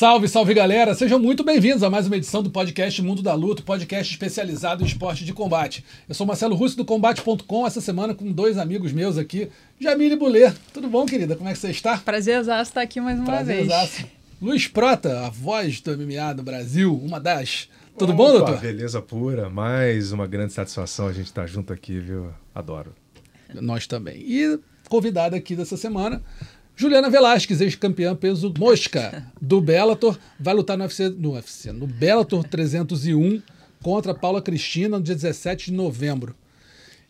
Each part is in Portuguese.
Salve, salve galera! Sejam muito bem-vindos a mais uma edição do podcast Mundo da Luta, podcast especializado em esporte de combate. Eu sou Marcelo Russo do Combate.com, essa semana com dois amigos meus aqui, Jamile Buller. Tudo bom, querida? Como é que você está? Prazerzaço estar aqui mais uma Prazerzaço. vez. Luiz Prota, a voz do MMA no Brasil, uma das. Tudo Opa, bom, doutor? Beleza pura, mais uma grande satisfação a gente estar junto aqui, viu? Adoro. Nós também. E convidada aqui dessa semana, Juliana Velasquez, ex-campeã peso mosca do Bellator, vai lutar no UFC, no UFC, no Bellator 301 contra a Paula Cristina no dia 17 de novembro.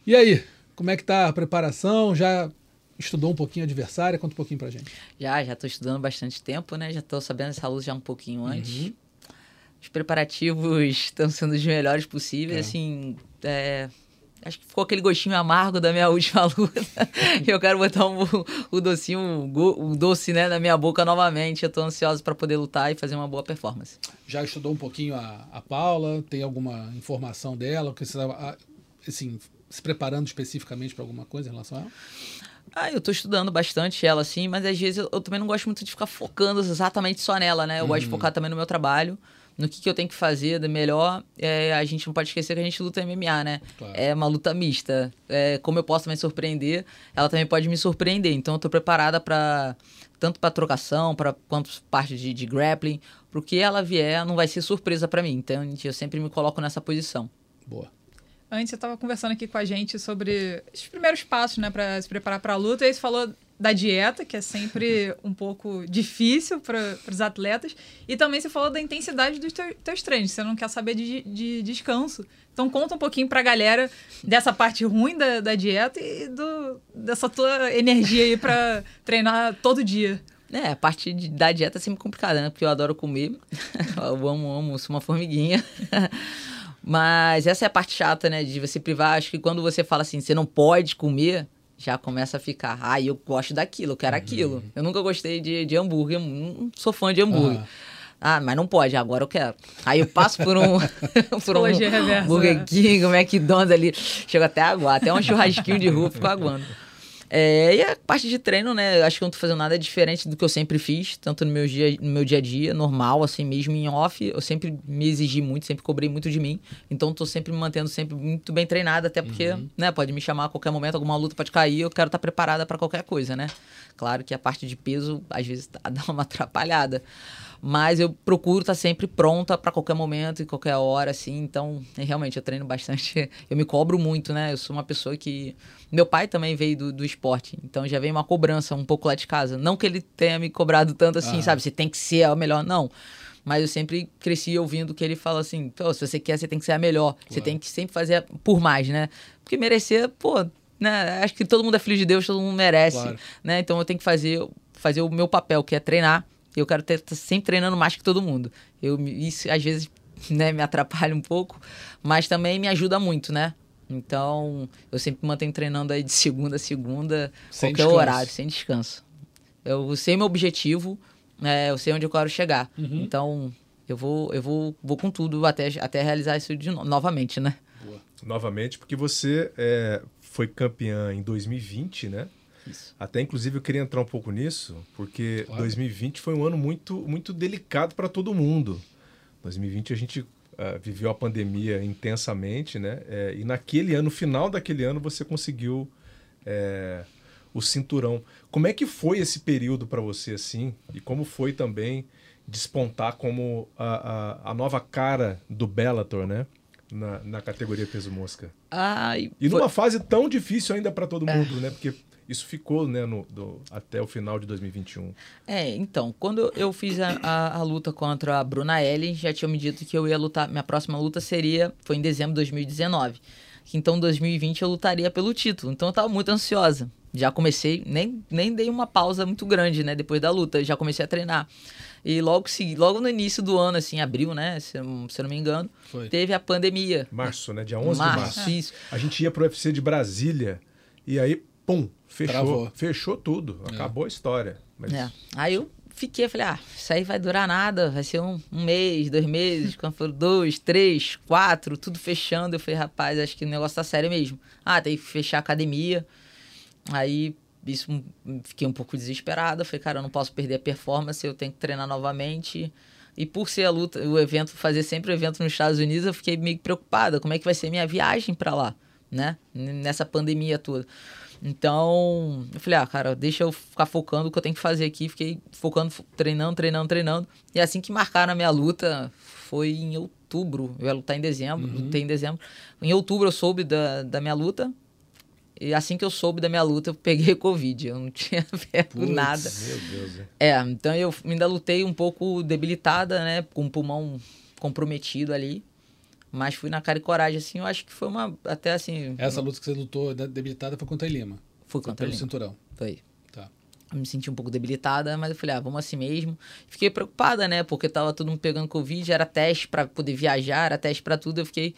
E aí, como é que tá a preparação? Já estudou um pouquinho a adversária? Conta um pouquinho pra gente. Já, já tô estudando bastante tempo, né? Já tô sabendo essa luz já um pouquinho antes. Uhum. Os preparativos estão sendo os melhores possíveis, É. assim, é, Acho que ficou aquele gostinho amargo da minha última luta. eu quero botar um- o docinho, o, doce, né, na minha boca novamente. Eu tô ansioso para poder lutar e fazer uma boa performance. Já estudou um pouquinho a, a Paula? Tem alguma informação dela? Que você estava, assim, se preparando especificamente para alguma coisa em relação a ela? Ah, eu tô estudando bastante ela, assim, mas às vezes eu, eu também não gosto muito de ficar focando exatamente só nela, né? Eu gosto de focar também no meu trabalho, no que, que eu tenho que fazer de melhor. É, a gente não pode esquecer que a gente luta MMA, né? Claro. É uma luta mista. É, como eu posso também surpreender, ela também pode me surpreender. Então eu tô preparada para tanto para trocação, para quanto parte de, de grappling, pro que ela vier, não vai ser surpresa para mim. Então eu sempre me coloco nessa posição. Boa. Antes você estava conversando aqui com a gente sobre os primeiros passos, né, para se preparar para a luta. E aí você falou da dieta, que é sempre um pouco difícil para os atletas. E também você falou da intensidade dos teu- teus treinos. Você não quer saber de, de descanso. Então conta um pouquinho para a galera dessa parte ruim da, da dieta e do, dessa tua energia aí para treinar todo dia. É, a parte de- da dieta é sempre complicada, né? Porque eu adoro comer. eu amo, amo, sou uma formiguinha. Mas essa é a parte chata, né? De você privar. Acho que quando você fala assim, você não pode comer, já começa a ficar. Ah, eu gosto daquilo, eu quero aquilo. Eu nunca gostei de, de hambúrguer, não sou fã de hambúrguer. Ah. Ah, mas não pode, agora eu quero. Aí eu passo por um. por um Psicologia reversa, Burger né? King, um McDonald's ali. Chego até a aguar, até um churrasquinho de rua, fico aguando. É, e a parte de treino, né? eu Acho que eu não tô fazendo nada diferente do que eu sempre fiz, tanto no meu dia, no meu dia a dia, normal, assim mesmo em off. Eu sempre me exigi muito, sempre cobrei muito de mim. Então tô sempre me mantendo sempre muito bem treinada, até porque, né, pode me chamar a qualquer momento, alguma luta pode cair, eu quero estar preparada para qualquer coisa, né? Claro que a parte de peso, às vezes, tá- dá uma atrapalhada. Mas eu procuro estar sempre pronta para qualquer momento e qualquer hora, assim. Então, realmente, eu treino bastante. Eu me cobro muito, né? Eu sou uma pessoa que. Meu pai também veio do, do esporte, então já veio uma cobrança um pouco lá de casa. Não que ele tenha me cobrado tanto assim, Ah. sabe? Você tem que ser a melhor, não. Mas eu sempre cresci ouvindo que ele fala assim: se você quer, você tem que ser a melhor. Você Claro. tem que sempre fazer por mais, né? Porque merecer, pô, né? Acho que todo mundo é filho de Deus, todo mundo merece Claro. né? Então eu tenho que fazer, fazer o meu papel, que é treinar. Eu quero ter tá sempre treinando mais que todo mundo. Eu, isso às vezes né, me atrapalha um pouco, mas também me ajuda muito, né? Então, eu sempre mantenho treinando aí de segunda a segunda, Sem qualquer descanso. horário, sem descanso. Eu sei meu objetivo, né, eu sei onde eu quero chegar. Uhum. Então, eu vou, eu vou, vou com tudo até, até realizar isso de no- novamente, né? Novamente, porque você é, foi campeã em 2020, né? Isso. Até inclusive eu queria entrar um pouco nisso, porque Claro. 2020 foi um ano muito, muito delicado para todo mundo. 2020 a gente ah, viveu a pandemia intensamente, né? É, e naquele ano, no final daquele ano, você conseguiu é, o cinturão. Como é que foi esse período para você assim? E como foi também despontar como a, a, a nova cara do Bellator, né? Na, na categoria peso mosca. Ai, E foi- numa fase tão difícil ainda para todo mundo, né? Porque isso ficou, né, no, do- até o final de 2021. É, então, quando eu fiz a, a, a luta contra a Bruna Ellen, já tinham me dito que eu ia lutar, minha próxima luta seria, foi em dezembro de 2019. Então, em 2020 eu lutaria pelo título. Então, eu tava muito ansiosa. Já comecei, nem, nem dei uma pausa muito grande, né, depois da luta, já comecei a treinar. E logo, logo no início do ano, assim, abril, né, se, se eu não me engano, Foi. teve a pandemia. Março, né? Dia 11 Março, de março. isso. A gente ia pro UFC de Brasília e aí, pum, Fechou, Travou. fechou tudo. Acabou a história. Mas É. Aí eu fiquei, falei, ah, isso aí vai durar nada, vai ser um, um mês, dois meses, quando for dois, três, quatro, tudo fechando. Eu falei, rapaz, acho que o negócio tá sério mesmo. Ah, tem que fechar a academia. Aí isso hum, fiquei um pouco desesperado. Falei, cara, eu não posso perder a performance, eu tenho que treinar novamente. E por ser a luta, o evento, fazer sempre o evento nos Estados Unidos, eu fiquei meio que preocupada. Como é que vai ser minha viagem para lá, né? Nessa pandemia toda. Então, eu falei, ah, cara, deixa eu ficar focando o que eu tenho que fazer aqui. Fiquei focando, fo- treinando, treinando, treinando. E assim que marcaram a minha luta, foi em outubro. Eu ia lutar em dezembro, lutei em dezembro. Em outubro eu soube da, da minha luta. E assim que eu soube da minha luta, eu peguei Covid. Eu não tinha pego Putz. nada. Meu Deus? É, então eu ainda lutei um pouco debilitada, né? Com o pulmão comprometido ali. Mas fui na cara e coragem, assim. Eu acho que foi uma. Até assim. Essa luta que você lutou debilitada foi contra a Lima. Foi contra pelo ele. cinturão. Foi. Tá. Eu me senti um pouco debilitada, mas eu falei, ah, vamos assim mesmo. Fiquei preocupada, né? Porque tava todo mundo pegando Covid, era teste pra poder viajar, era teste pra tudo. Eu fiquei.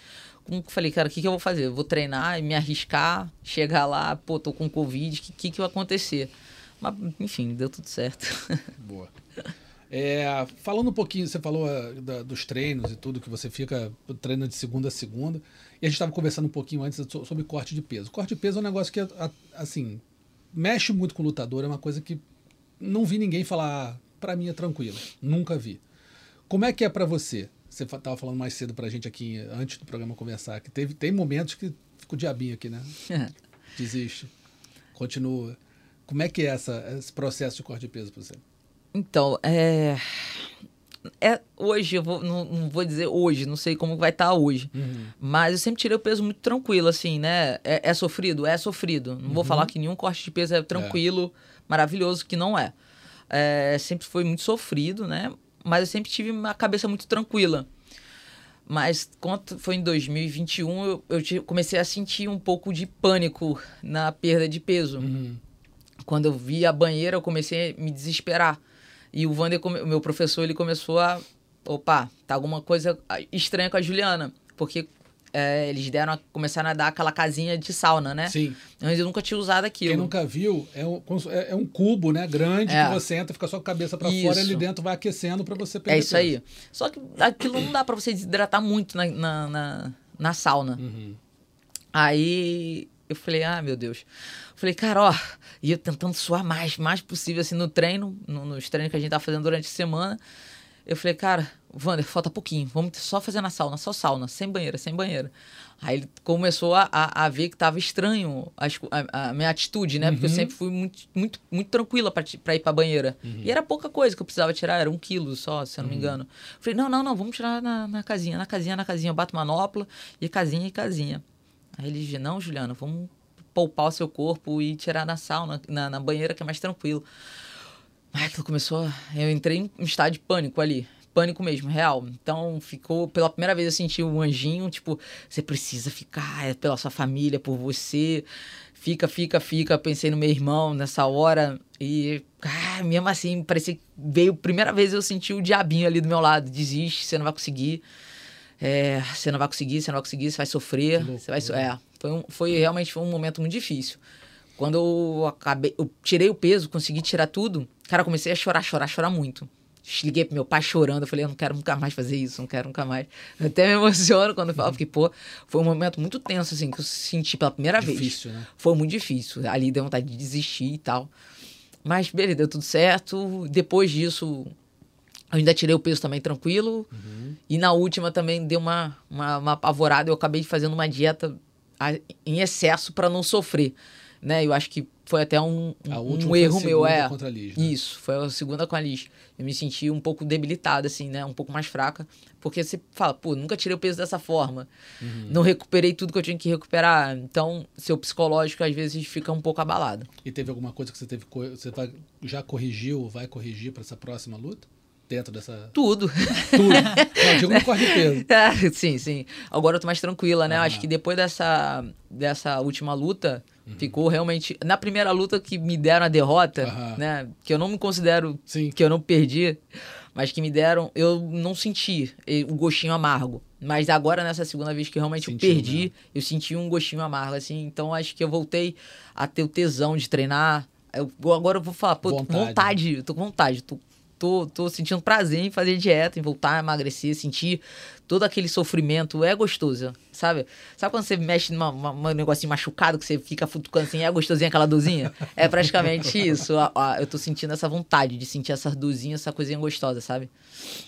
Falei, cara, o que, que eu vou fazer? Eu vou treinar e me arriscar, chegar lá, pô, tô com Covid, o que, que, que vai acontecer? Mas, enfim, deu tudo certo. Boa. É, falando um pouquinho, você falou ah, da- dos treinos e tudo, que você fica treinando de segunda a segunda. E a gente estava conversando um pouquinho antes so- sobre corte de peso. Corte de peso é um negócio que, a- assim, mexe muito com o lutador. É uma coisa que não vi ninguém falar, ah, pra mim é tranquilo. Nunca vi. Como é que é pra você? Você fa- tava falando mais cedo pra gente aqui, antes do programa começar, que teve, tem momentos que fica o diabinho aqui, né? Desiste. Continua. Como é que é essa, esse processo de corte de peso pra você? Então, é. É, hoje, eu vou, não, não vou dizer hoje, não sei como vai estar hoje. Mas eu sempre tirei o peso muito tranquilo, assim, né? É, é sofrido? É sofrido. Não vou falar que nenhum corte de peso é tranquilo, maravilhoso, que não é. É, Sempre foi muito sofrido, né? Mas eu sempre tive uma cabeça muito tranquila. Mas quando foi em 2021, eu, eu comecei a sentir um pouco de pânico na perda de peso. Quando eu vi a banheira, eu comecei a me desesperar. E o Vander, o meu professor, ele começou a. Opa, tá alguma coisa estranha com a Juliana. Porque é, eles deram a, começaram a dar aquela casinha de sauna, né? Sim. Antes eu nunca tinha usado aquilo. Quem nunca viu, é um, é é um cubo, né? Grande, É. que você entra, fica só com a cabeça pra Isso. fora e ali dentro vai aquecendo pra você perder É isso aí. Só que aquilo não dá pra você desidratar muito na, na, na, na sauna. Uhum. Aí eu falei, ah, meu Deus. Falei, cara, ó, e eu tentando suar mais, mais possível assim no treino, no- nos treinos que a gente tá fazendo durante a semana. Eu falei, cara, Wander, falta pouquinho, vamos só fazer na sauna, só sauna, sem banheira, sem banheira. Aí ele começou a, a, a ver que tava estranho co- a, a minha atitude, né? Porque eu sempre fui muito, muito, muito tranquila pra ir pra banheira. E era pouca coisa que eu precisava tirar, era um quilo só, se eu não me engano. Falei, não, não, não, vamos tirar na, na casinha, na casinha, na casinha. Eu bato manopla e casinha e casinha. Aí ele disse, não, Juliana, vamos poupar o seu corpo e tirar na sauna, na, na banheira, que é mais tranquilo. Aí aquilo começou. Eu entrei em um estado de pânico ali. Pânico mesmo, real. Então ficou. Pela primeira vez eu senti um anjinho, tipo, você precisa ficar, é pela sua família, por você. Fica, fica, fica. Pensei no meu irmão nessa hora. E, ah, mesmo assim, parecia que veio. Primeira vez eu senti o diabinho ali do meu lado. Desiste, você não vai conseguir. É, você não vai conseguir, você não vai conseguir, você vai sofrer. Você vai, é, foi, um- foi realmente foi um momento muito difícil. Quando eu acabei, eu tirei o peso, consegui tirar tudo, cara, comecei a chorar, chorar, chorar muito. Liguei pro meu pai chorando, eu falei, eu não quero nunca mais fazer isso, não quero nunca mais. Eu até me emociono quando falo, porque, pô, foi um momento muito tenso, assim, que eu senti pela primeira vez. Difícil, né? Foi muito difícil. Ali deu vontade de desistir e tal. Mas, beleza, deu tudo certo. Depois disso, eu ainda tirei o peso também tranquilo. E na última também deu uma, uma, uma apavorada. Eu acabei fazendo uma dieta em excesso para não sofrer. Né? Eu acho que foi até um, A um, um foi a erro meu. segunda É. contra a Liz, né? Isso, foi a segunda com a Liz. Eu me senti um pouco debilitada, assim, né? Um pouco mais fraca. Porque você fala, pô, nunca tirei o peso dessa forma. Uhum. Não recuperei tudo que eu tinha que recuperar. Então, seu psicológico às vezes fica um pouco abalado. E teve alguma coisa que você teve você vai- já corrigiu, vai corrigir pra essa próxima luta? Dentro dessa Tudo. tudo. Não, digo no corte de peso. É, sim, sim. Agora eu tô mais tranquila, né? Aham. Acho que depois dessa, dessa última luta, ficou realmente. Na primeira luta que me deram a derrota, Aham. né? Que eu não me considero Sim. que eu não perdi, mas que me deram, eu não senti o gostinho amargo. Mas agora, nessa segunda vez que realmente Sentiu, eu perdi, né? eu senti um gostinho amargo, assim. Então, acho que eu voltei a ter o tesão de treinar. Eu, agora eu vou falar, pô, tô com Vontade. vontade, eu tô com vontade. Tô, tô, tô sentindo prazer em fazer dieta, em voltar a emagrecer, sentir todo aquele sofrimento. É gostoso, sabe? Sabe quando você mexe numa, uma- um negocinho machucado, que você fica futucando assim, é gostosinho aquela dorzinha? É praticamente isso. A- a- eu tô sentindo essa vontade de sentir essa dorzinha, essa coisinha gostosa, sabe?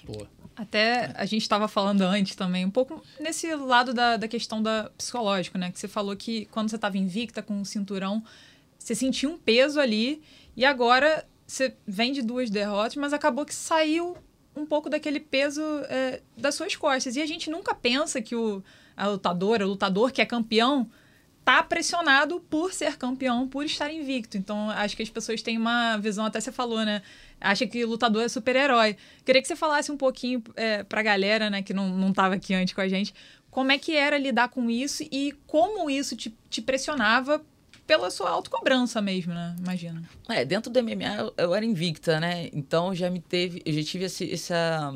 Pô, Até a gente estava falando antes também, um pouco nesse lado da, da questão da psicológica, né? Que você falou que quando você estava invicta com o cinturão, você sentia um peso ali e agora você vem de duas derrotas, mas acabou que saiu um pouco daquele peso é, das suas costas. E a gente nunca pensa que o a lutadora, o lutador que é campeão, tá pressionado por ser campeão, por estar invicto. Então, acho que as pessoas têm uma visão, até você falou, né? Acha que lutador é super-herói. Queria que você falasse um pouquinho é, pra galera, né, que não, não tava aqui antes com a gente, como é que era lidar com isso e como isso te, te pressionava pela sua autocobrança mesmo, né? Imagina. É, dentro do MMA eu, eu era invicta, né? Então já me teve, eu já tive esse, essa.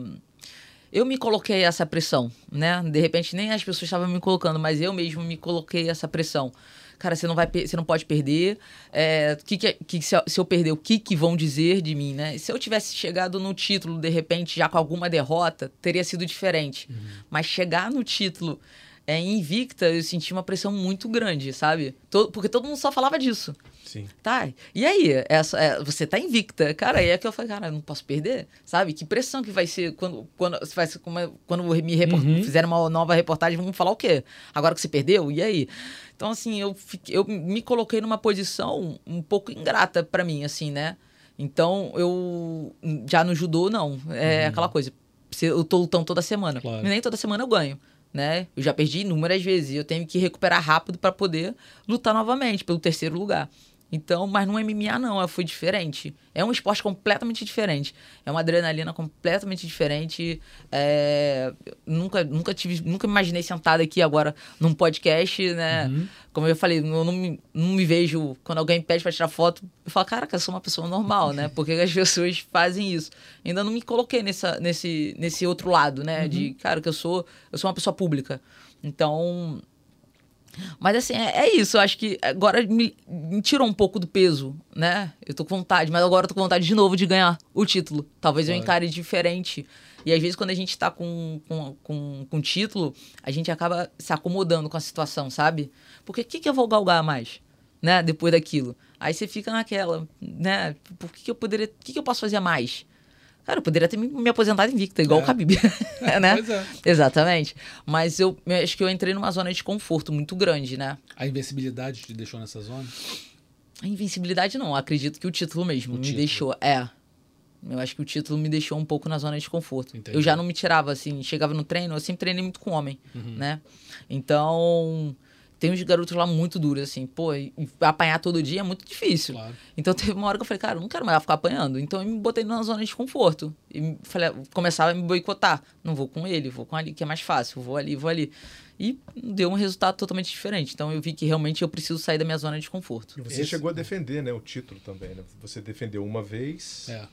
Eu me coloquei essa pressão, né? De repente nem as pessoas estavam me colocando, mas eu mesmo me coloquei essa pressão. Cara, você não vai, você não pode perder. É, que que, que se, eu, se eu perder, o que que vão dizer de mim, né? Se eu tivesse chegado no título de repente já com alguma derrota, teria sido diferente. Mas chegar no título é, invicta, eu senti uma pressão muito grande, sabe? To- porque todo mundo só falava disso. Sim. Tá, e aí? Essa, é, você tá invicta. Cara, aí é que eu falei, cara, eu não posso perder, sabe? Que pressão que vai ser quando, quando, vai ser como- quando me repor- fizeram uma nova reportagem, vamos falar o quê? Agora que você perdeu? E aí? Então, assim, eu, fiquei- eu me coloquei numa posição um pouco ingrata pra mim, assim, né? Então, eu já no judô, não. É aquela coisa. Eu tô lutando toda semana. Claro. E nem toda semana eu ganho. Né? Eu já perdi inúmeras vezes. e Eu tenho que recuperar rápido pra poder lutar novamente pelo terceiro lugar. Então, mas no MMA não, foi diferente. É um esporte completamente diferente. É uma adrenalina completamente diferente. É, nunca, nunca tive, nunca me imaginei sentada aqui agora num podcast, né? Como eu falei, eu não me, não me vejo quando alguém pede pra tirar foto, eu falo, cara, eu sou uma pessoa normal, né? Porque as pessoas fazem isso. Ainda não me coloquei nessa, nesse, nesse outro lado, né? De, cara, que eu sou, eu sou uma pessoa pública. Então, mas assim, é, é isso. Eu acho que agora me, me tirou um pouco do peso, né? Eu tô com vontade, mas agora eu tô com vontade de novo de ganhar o título. Talvez eu Claro. encare diferente. E às vezes, quando a gente tá com, com, com, com título, a gente acaba se acomodando com a situação, sabe? Porque o que, que eu vou galgar mais, né? Depois daquilo. Aí você fica naquela, né? Por que, que eu poderia. O que, que eu posso fazer mais? Cara, eu poderia ter me, aposentado invicta, igual É. o Khabib, né? Pois é. Exatamente. Mas eu, eu acho que eu entrei numa zona de conforto muito grande, né? A invencibilidade te deixou nessa zona? A invencibilidade não, acredito que o título mesmo O me título. deixou. É. Eu acho que o título me deixou um pouco na zona de conforto. Entendi. Eu já não me tirava assim, chegava no treino, eu sempre treinei muito com homem, Uhum. né? Então, tem uns garotos lá muito duros, assim, pô, e e apanhar todo dia é muito difícil. Claro. Então teve uma hora que eu falei, cara, eu não quero mais ficar apanhando. Então eu me botei numa zona de conforto. E falei, começava a me boicotar. Não vou com ele, vou com ali, que é mais fácil. Vou ali, vou ali. E deu um resultado totalmente diferente. Então eu vi que realmente eu preciso sair da minha zona de conforto. E você Esse- chegou a defender né, o título também, né? Você defendeu uma vez É.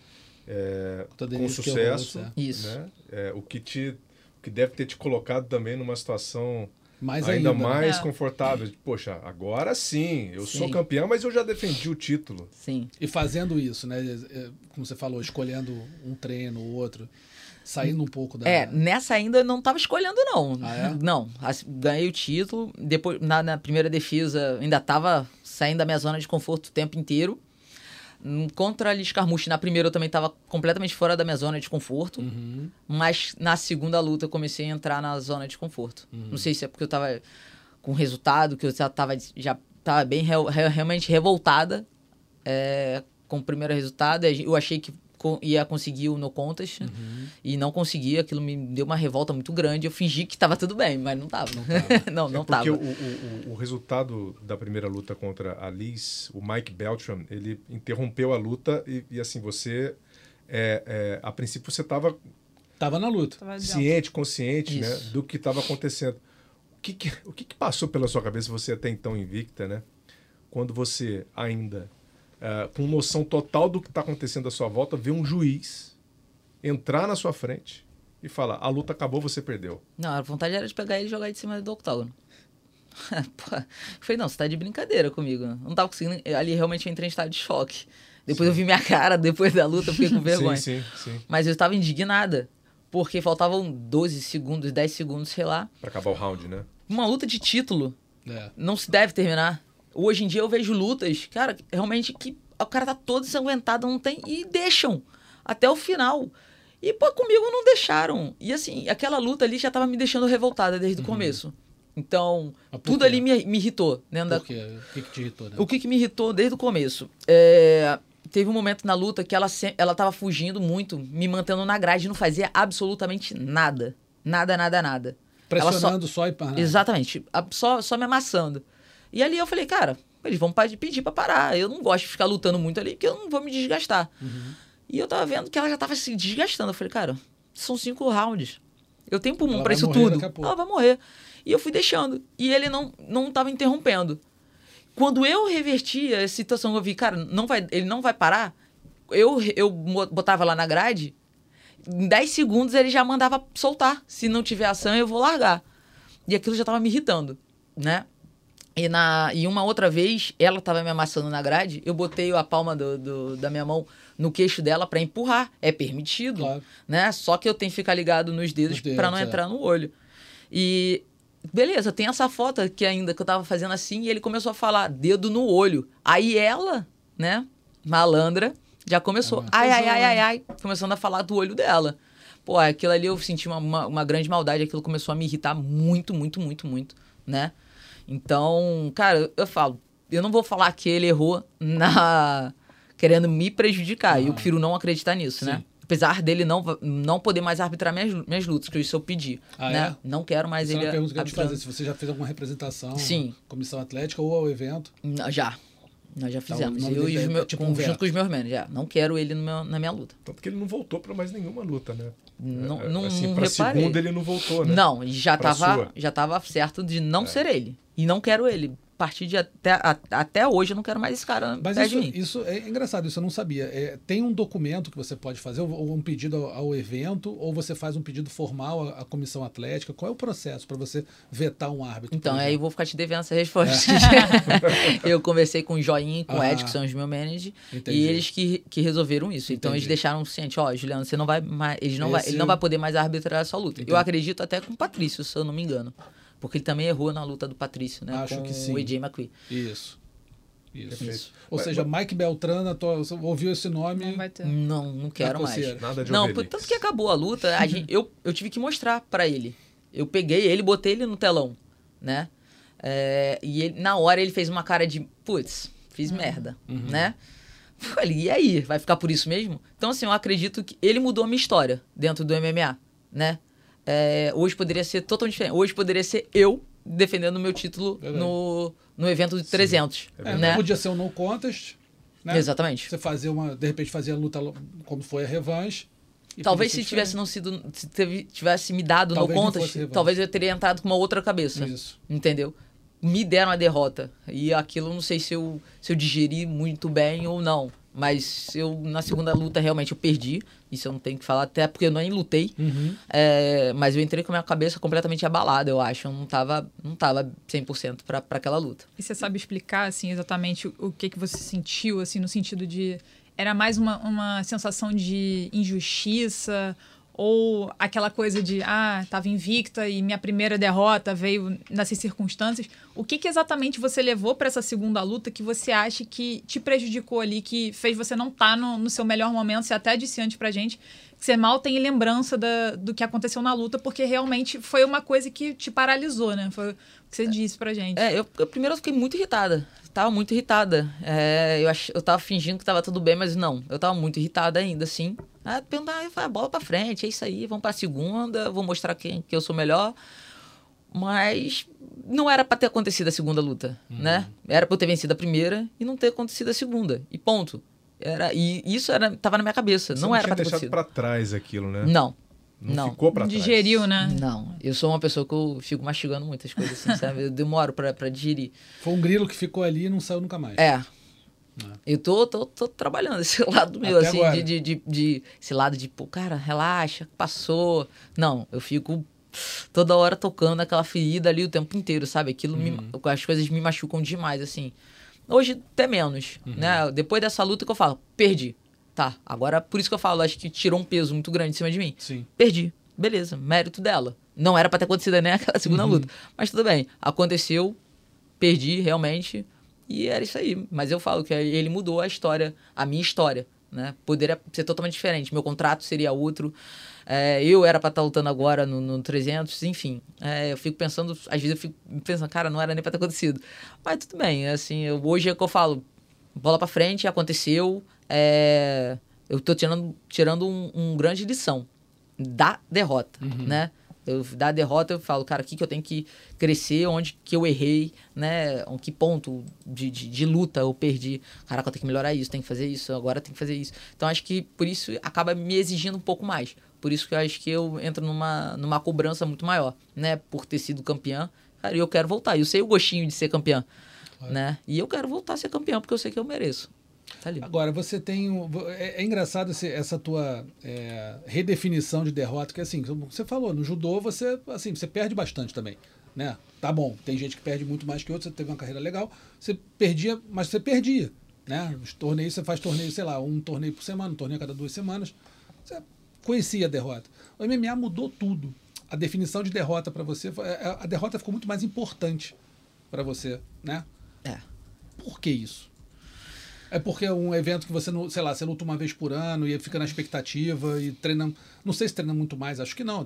é, com sucesso. Queiroz, Isso. Né? É, o que te o que deve ter te colocado também numa situação Mais ainda, ainda. né? mais É. confortável. Poxa, agora sim, eu sou Sim. campeão, mas eu já defendi o título. Sim. E fazendo isso, né? é, Como você falou, escolhendo um treino ou outro, saindo um pouco da. É, nessa ainda eu não tava escolhendo, não. Ah, é? Não. Ganhei o título. Depois, na, na primeira defesa, ainda tava saindo da minha zona de conforto o tempo inteiro. Hum, Contra a Liz Carmouche, na primeira eu também tava completamente fora da minha zona de conforto. Uhum. Mas na segunda luta eu comecei a entrar na zona de conforto. Uhum. Não sei se é porque eu tava com resultado, que eu já tava, já tava bem re- re- realmente revoltada é, com o primeiro resultado. Eu achei que ia conseguir o no contest Uhum. e não consegui. Aquilo me deu uma revolta muito grande. Eu fingi que tava tudo bem, mas não tava. Não, não, é porque tava. o, o, o- resultado da primeira luta contra a Liz, o Mike Beltram, ele interrompeu a luta e, e, assim, você... é, é, a princípio você estava Tava na luta. Tava ciente, consciente né, do que estava acontecendo. O, que, que- o que, que passou pela sua cabeça, você até então invicta, né? Quando você ainda, ah, com noção total do que está acontecendo à sua volta, vê um juiz entrar na sua frente e fala: a luta acabou, você perdeu. Não, a vontade era de pegar ele e jogar ele de cima do octógono. Pô, eu falei, não, você tá de brincadeira comigo. Não tava conseguindo. Ali realmente eu entrei em estado de choque. Depois eu vi minha cara, depois da luta, eu fiquei com vergonha. Sim, sim, sim. Mas eu estava indignada. Porque faltavam 12 segundos, 10 segundos, sei lá. Pra acabar o round, né? Uma luta de título É. não se deve terminar. Hoje em dia eu vejo lutas, cara, realmente que o cara tá todo ensanguentado, não tem. E deixam até o final. E, pô, comigo não deixaram. E assim, aquela luta ali já tava me deixando revoltada desde o começo. Então, tudo quê? ali me, me irritou. Da, Por quê? O que, que te irritou, né? o que, que me irritou desde o começo? É, teve um momento na luta que ela, se- ela tava fugindo muito, me mantendo na grade, não fazia absolutamente nada. Nada, nada, nada. Ela só- Pressionando só, e pá. Exatamente. Só, só me amassando. E ali eu falei, cara, eles vão pedir pra parar. Eu não gosto de ficar lutando muito ali, porque eu não vou me desgastar. Uhum. E eu tava vendo que ela já tava se desgastando. Eu falei, cara, são cinco rounds. Eu tenho pulmão vai isso tudo. Ela vai morrer. E eu fui deixando. E ele não, não tava interrompendo. Quando eu revertia a situação, eu vi, cara, não vai, ele não vai parar. Eu, eu botava lá na grade, em 10 segundos ele já mandava soltar. Se não tiver ação, eu vou largar. E aquilo já tava me irritando, né? E, na, e uma outra vez, ela tava me amassando na grade, eu botei a palma do, do- da minha mão no queixo dela pra empurrar. É permitido, Claro. né? Só que eu tenho que ficar ligado nos dedos pra não é. entrar no olho. E beleza, tem essa foto que ainda que eu tava fazendo assim e ele começou a falar dedo no olho. Aí ela, né, malandra, já começou. Ah, ai, ai, ai, né? ai, ai, começando a falar do olho dela. Pô, aquilo ali eu senti uma, uma, uma grande maldade, aquilo começou a me irritar muito, muito, muito, muito, né? Então, cara, eu, eu falo, eu não vou falar que ele errou na querendo me prejudicar, e eu prefiro não acreditar nisso, né? Sim. Apesar dele não, não poder mais arbitrar minhas, minhas lutas, que isso eu pedi. Ah, né? é? Não quero mais Essa é ele uma pergunta que eu te fazer. Se você já fez alguma representação Sim. comissão atlética ou ao evento. Não, Já. Nós já fizemos. nome eu e os é meus, tipo com- um junto com os meus menos, já. Não quero ele no meu- na minha luta. Tanto que ele não voltou pra mais nenhuma luta, né? Não, É, não, assim, não pra reparei. segunda ele não voltou, né? Não, já Pra tava, sua. já tava certo de não ser ele. E não quero ele. A partir de até, a- até hoje eu não quero mais esse cara Mas isso, de mim. isso é engraçado, isso eu não sabia. É, tem um documento que você pode fazer, ou ou um pedido ao, ao evento, ou você faz um pedido formal à, à comissão atlética. Qual é o processo para você vetar um árbitro? Então, aí eu exemplo? vou ficar te devendo essa resposta. eu conversei com o Joinha e com o Ah. Ed, que são os meus managers, Entendi. e eles que, que resolveram isso. Então eles deixaram ciente, ó, Juliano, você não vai mais, eles não vai, Esse- ele não vai poder mais arbitrar essa luta. Entendi. Eu acredito até com o Patrício, se eu não me engano. Porque ele também errou na luta do Patrício, né? Acho com que sim. o AJ McQueen. Isso. Isso. Perfeito. Ou Mas- seja, Mike Beltrana, tô- você ouviu esse nome? Não vai ter. Não, não quero mais. Nada de Não, Obelix. tanto que acabou a luta, a gente- eu, eu tive que mostrar pra ele. Eu peguei ele, botei ele no telão, né? É, e ele- na hora ele fez uma cara de, putz, fiz merda, né? Falei, e aí, vai ficar por isso mesmo? Então, assim, eu acredito que ele mudou a minha história dentro do MMA, né? É, hoje poderia ser totalmente diferente. Hoje poderia ser eu defendendo o meu título Verdade. no, no evento de 300, É, né? Podia ser um no contest, né? Exatamente. Você fazer uma, de repente fazer a luta como foi a revanche. Talvez se ser tivesse não sido, se tivesse me dado Talvez no revanche. talvez eu teria entrado com uma outra cabeça. Isso. Entendeu? Me deram a derrota. E aquilo eu não sei se eu, se eu digeri muito bem ou não. Mas eu, na segunda luta, realmente eu perdi. Isso eu não tenho que falar, até porque eu nem lutei. Uhum. É, mas eu entrei com a minha cabeça completamente abalada, eu acho. Eu não tava, não tava 100% pra, pra aquela luta. E você sabe explicar, assim, exatamente o, o que, que você sentiu, assim, no sentido de... Era mais uma, uma sensação de injustiça ou aquela coisa de, ah, tava invicta e minha primeira derrota veio nessas circunstâncias. O que, que exatamente você levou para essa segunda luta que você acha que te prejudicou ali, que fez você não estar no, no seu melhor momento? Você até disse antes pra gente que você mal tem lembrança da, do que aconteceu na luta, porque realmente foi uma coisa que te paralisou, né? Foi o que você disse pra gente. É, eu, eu primeiro eu fiquei muito irritada. Tava muito irritada. É, eu, ach, eu tava fingindo que tava tudo bem, mas não. Eu tava muito irritada ainda, assim. Aí perguntar, "Ah, bola pra frente, é isso aí, vamos pra segunda, vou mostrar quem, que eu sou melhor. Mas não era pra ter acontecido a segunda luta, né? Era pra eu ter vencido a primeira e não ter acontecido a segunda. E ponto. Era, e isso era, tava na minha cabeça. Você não, não era tinha pra ter deixado acontecido. pra trás aquilo, né? Não. Não, não. ficou pra trás. Digeriu, né? Não, eu sou uma pessoa que eu fico mastigando muitas coisas, assim, sabe? Eu demoro pra, pra digerir. Foi um grilo que ficou ali e não saiu nunca mais. É. Eu tô, tô, tô trabalhando esse lado meu, Até assim, de, de, de, Esse lado de, pô, cara, relaxa, passou. Não, eu fico toda hora tocando aquela ferida ali o tempo inteiro, sabe? Aquilo, me- Uhum. as coisas me machucam demais, assim. Hoje até menos, Uhum. né? Depois dessa luta que eu falo, perdi. Tá, agora por isso que eu falo, acho que tirou um peso muito grande em cima de mim. Sim. Perdi. Beleza, mérito dela. Não era pra ter acontecido nem aquela segunda Uhum. luta. Mas tudo bem. Aconteceu, perdi realmente. E era isso aí. Mas eu falo que ele mudou a história, a minha história. Né? Poderia ser totalmente diferente. Meu contrato seria outro. É, eu era pra estar lutando agora no, no 300, enfim. É, eu fico pensando, às vezes eu fico pensando, cara, não era nem pra ter acontecido. Mas tudo bem, assim, eu- hoje é que eu falo, bola pra frente, aconteceu. é, eu tô tirando, tirando um, um grande lição da derrota, né? Eu, da derrota eu falo, cara, o que, eu tenho que crescer, onde que eu errei, né? Em que ponto de, de, de luta eu perdi. Caraca, eu tenho que melhorar isso, tenho que fazer isso, agora tenho que fazer isso. Então acho que por isso acaba me exigindo um pouco mais. Por isso que eu acho que eu entro numa, numa cobrança muito maior, né? Por ter sido campeã. Cara, eu quero voltar. Eu sei o gostinho de ser campeã, né? E eu quero voltar a ser campeão porque eu sei que eu mereço. Tá. Agora, você tem. um- É, é engraçado esse- essa tua é, redefinição de derrota, que assim, como você falou, no judô você, assim, você perde bastante também. Né? Tá bom, tem gente que perde muito mais que outros, você teve uma carreira legal, você perdia, mas você perdia. Né? Os torneios, você faz torneio, sei lá, um torneio por semana, um torneio a cada duas semanas. Você conhecia a derrota. O MMA mudou tudo. A definição de derrota para você, foi- a a derrota ficou muito mais importante para você, né? É. Por que isso? É porque é um evento que você, não, sei lá, você luta uma vez por ano e fica na expectativa e treina. Não sei se treina muito mais, acho que não.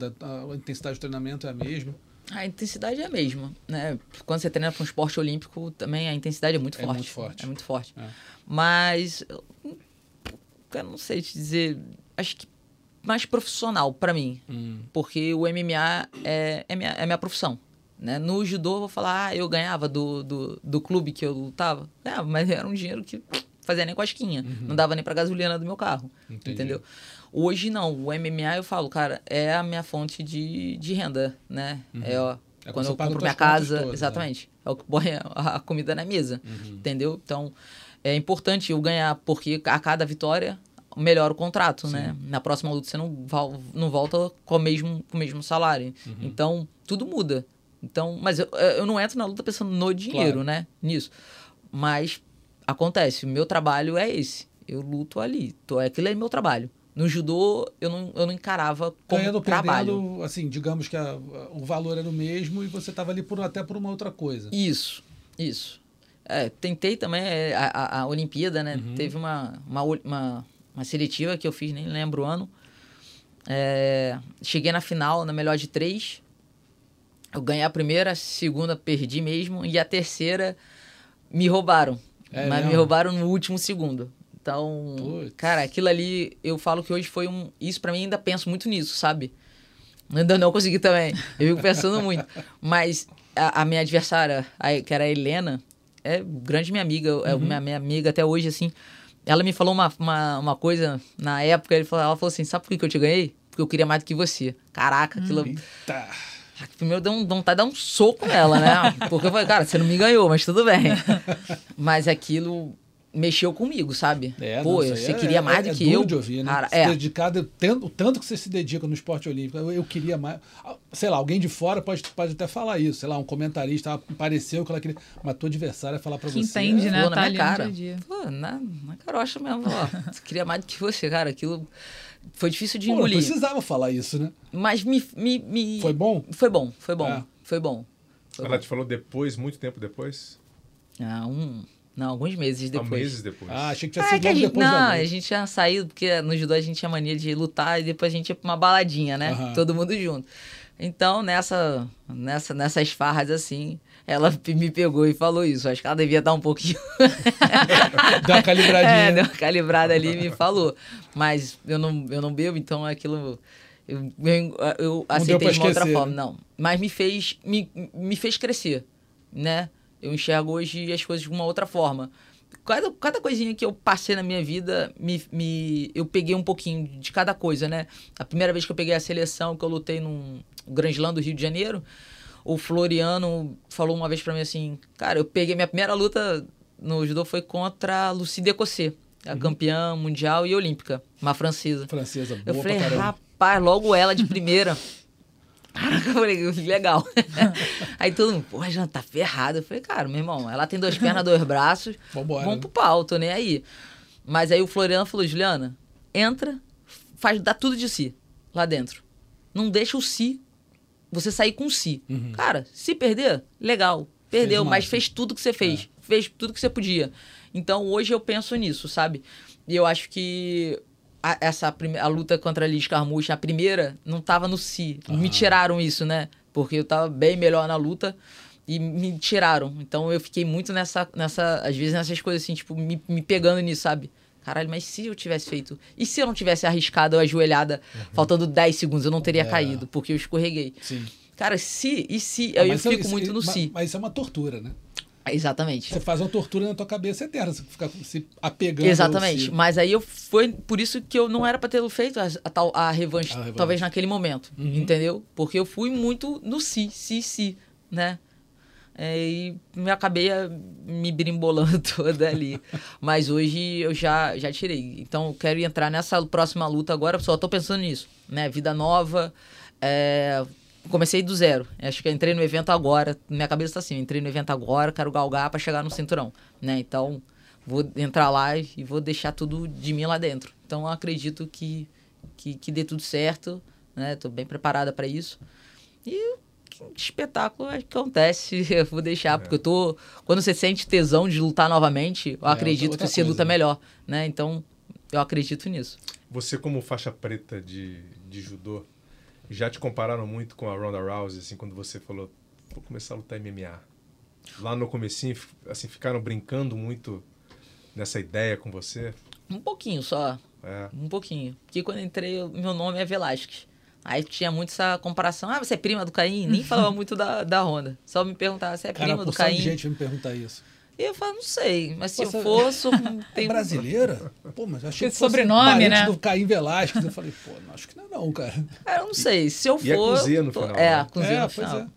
A intensidade do treinamento é a mesma. A intensidade é a mesma, né? Quando você treina para um esporte olímpico, também a intensidade é muito É forte. muito forte. É muito forte. É. Mas, eu eu não sei te dizer, acho que mais profissional para mim. Hum. Porque o MMA é, é, minha, é minha profissão. Né? No judô, eu vou falar, ah, eu ganhava do, do, do clube que eu lutava. Ganhava, mas era um dinheiro que fazia nem cosquinha. Não dava nem pra gasolina do meu carro. Uhum. Entendi. Entendeu? Hoje não, o MMA eu falo, cara, é a minha fonte de, de renda, né? É, ó, Uhum. É quando eu compro minha casa, todas, né? exatamente. É o que põe a, comida na mesa, Uhum. entendeu? Então, é importante eu ganhar, porque a cada vitória melhora o contrato, né? Na próxima luta você não, não volta com o mesmo, com o mesmo salário. Uhum. Então, tudo muda. Então, mas eu, eu não entro na luta pensando no dinheiro, Claro. né? Nisso. Mas acontece, o meu trabalho é esse. Eu luto ali. Tô, aquilo é meu trabalho. No judô, eu não, eu não encarava como Ganhando trabalho. perdendo, assim, digamos que a- o valor era o mesmo e você estava ali por, até por uma outra coisa. Isso, isso. É, tentei também é, a, a, a Olimpíada, né? Uhum. Teve uma, uma, uma, uma seletiva que eu fiz, nem lembro o ano. É, cheguei na final, na melhor de três. Eu ganhei a primeira, a segunda perdi mesmo. E a terceira me roubaram. É mas me mesmo? roubaram no último segundo. Então, Putz. cara, aquilo ali, eu falo que hoje foi um. Isso pra mim ainda penso muito nisso, sabe? Ainda não consegui também. Eu fico pensando muito. Mas a, a minha adversária, a- que era a Helena, é grande minha amiga, é minha, minha amiga até hoje, assim. Ela me falou uma, uma, uma coisa na época, ela falou assim: sabe por que que eu te ganhei? Porque eu queria mais do que você. Caraca, aquilo. Eita! Primeiro deu um, vontade de dar um soco nela, né? Porque eu falei, cara, você não me ganhou, mas tudo bem. Mas aquilo mexeu comigo, sabe? É, Pô, não, você é- queria mais é, do é que eu. de ouvir, né? Cara, Se é. dedicado, o tanto que você se dedica no esporte olímpico, eu, eu queria mais. Ah, Sei lá, alguém de fora pode, pode até falar isso. Sei lá, um comentarista ah, pareceu que ela queria. Mas tua adversária falar pra Que você. entende, é- né? Falou na Tá minha cara. Pô, na, na carocha mesmo, ó. Você queria mais do que você, cara. Aquilo foi difícil de Pô, não engolir. precisava falar isso, né? Mas me, me, me- Foi bom? Foi bom, foi bom. É. Foi bom. Foi Ela bom. te falou depois, muito tempo depois? Ah, um, não, alguns meses Há depois. meses depois. Ah, achei que tinha Ah, sido gente, depois não, da a gente tinha saído, porque no judô a gente tinha mania de lutar e depois a gente ia pra uma baladinha, né? Aham. Todo mundo junto. Então, nessa, nessa, nessas farras assim, ela me pegou e falou isso. Acho que ela devia dar um pouquinho. Dá uma calibradinha. É, deu uma calibrada ali e me falou. Mas eu não, eu não bebo, então aquilo. Eu, eu, eu aceitei de uma outra forma. né? Não. Mas me fez, me, me fez crescer, né? Eu enxergo hoje as coisas de uma outra forma. Cada, cada coisinha que eu passei na minha vida, me, me, eu peguei um pouquinho de cada coisa, né? A primeira vez que eu peguei a seleção, que eu lutei num Grand Slam do Rio de Janeiro, o Floriano falou uma vez pra mim assim, cara, eu peguei minha primeira luta no judô foi contra a Lucie Decossé, a Uhum. campeã mundial e olímpica, uma francesa. Francesa, boa Eu falei, rapaz, logo ela de primeira. Caraca, eu falei, legal. Aí todo mundo, pô, já tá ferrado. Eu falei, cara, meu irmão, ela tem duas pernas, dois braços. Vambora, Vamos né? pro pau, tô nem aí. Mas aí o Floriano falou, Juliana, entra, faz, dá tudo de si lá dentro. Não deixa o si, você sair com si. Cara, se perder, legal. Perdeu, Uhum. Fez mas fez tudo que você fez. Fez tudo que você podia. Então hoje eu penso nisso, sabe? E eu acho que a, essa a luta contra a Liz Carmouche, a primeira, não tava no si. Me tiraram isso, né? Porque eu tava bem melhor na luta e me tiraram. Então eu fiquei muito nessa, nessa às vezes nessas coisas assim, tipo, me, me pegando nisso, sabe? Caralho, mas se eu tivesse feito? E se eu não tivesse arriscado a ajoelhada, faltando 10 segundos, eu não teria Uhum. É. caído, porque eu escorreguei. Sim. Cara, se, e se, Ah, eu isso- fico isso- muito no mas- si. Mas isso é uma tortura, né? Exatamente. Você faz uma tortura na tua cabeça eterna, você fica se apegando. Exatamente. Mas aí eu foi por isso que eu não era pra ter feito a, a tal a revanche, A revanche. talvez naquele momento, Uhum. entendeu? Porque eu fui muito no si, si, si, né? É, e me acabei a- me brimbolando toda ali. Mas hoje eu já, já tirei. Então quero entrar nessa próxima luta agora, só tô pensando nisso, né? Vida nova. é, Comecei do zero. Acho que entrei no evento agora. Minha cabeça tá assim, entrei no evento agora, quero galgar pra chegar no cinturão, né? Então, vou entrar lá e vou deixar tudo de mim lá dentro. Então, acredito que, que, que dê tudo certo, né? Tô bem preparada para isso. E espetáculo acontece, eu vou deixar, porque eu tô... Quando você sente tesão de lutar novamente, eu É, acredito que você coisa, luta né? melhor, né? Então, eu acredito nisso. Você, como faixa preta de, de judô, já te compararam muito com a Ronda Rousey, assim, quando você falou, vou começar a lutar MMA. Lá no comecinho, assim, ficaram brincando muito nessa ideia com você. Um pouquinho só, É, Um pouquinho. Porque quando eu entrei, eu- meu nome é Velasquez. Aí tinha muito essa comparação. Ah, você é prima do Caim? Nem falava muito da, da Honda. Só me perguntava, você é Cara, prima do Caim? gente vai me perguntar isso. E eu falo, não sei. Mas se Você- eu for, sou, É tem brasileira? Pô, mas eu achei Esse que fosse sobrenome, né? do Caim Velasquez. Eu falei, pô, não, acho que não é não, cara. Cara, eu não sei. Se eu for. E é com Z eu no tô- final, É, né? com Z É, no final.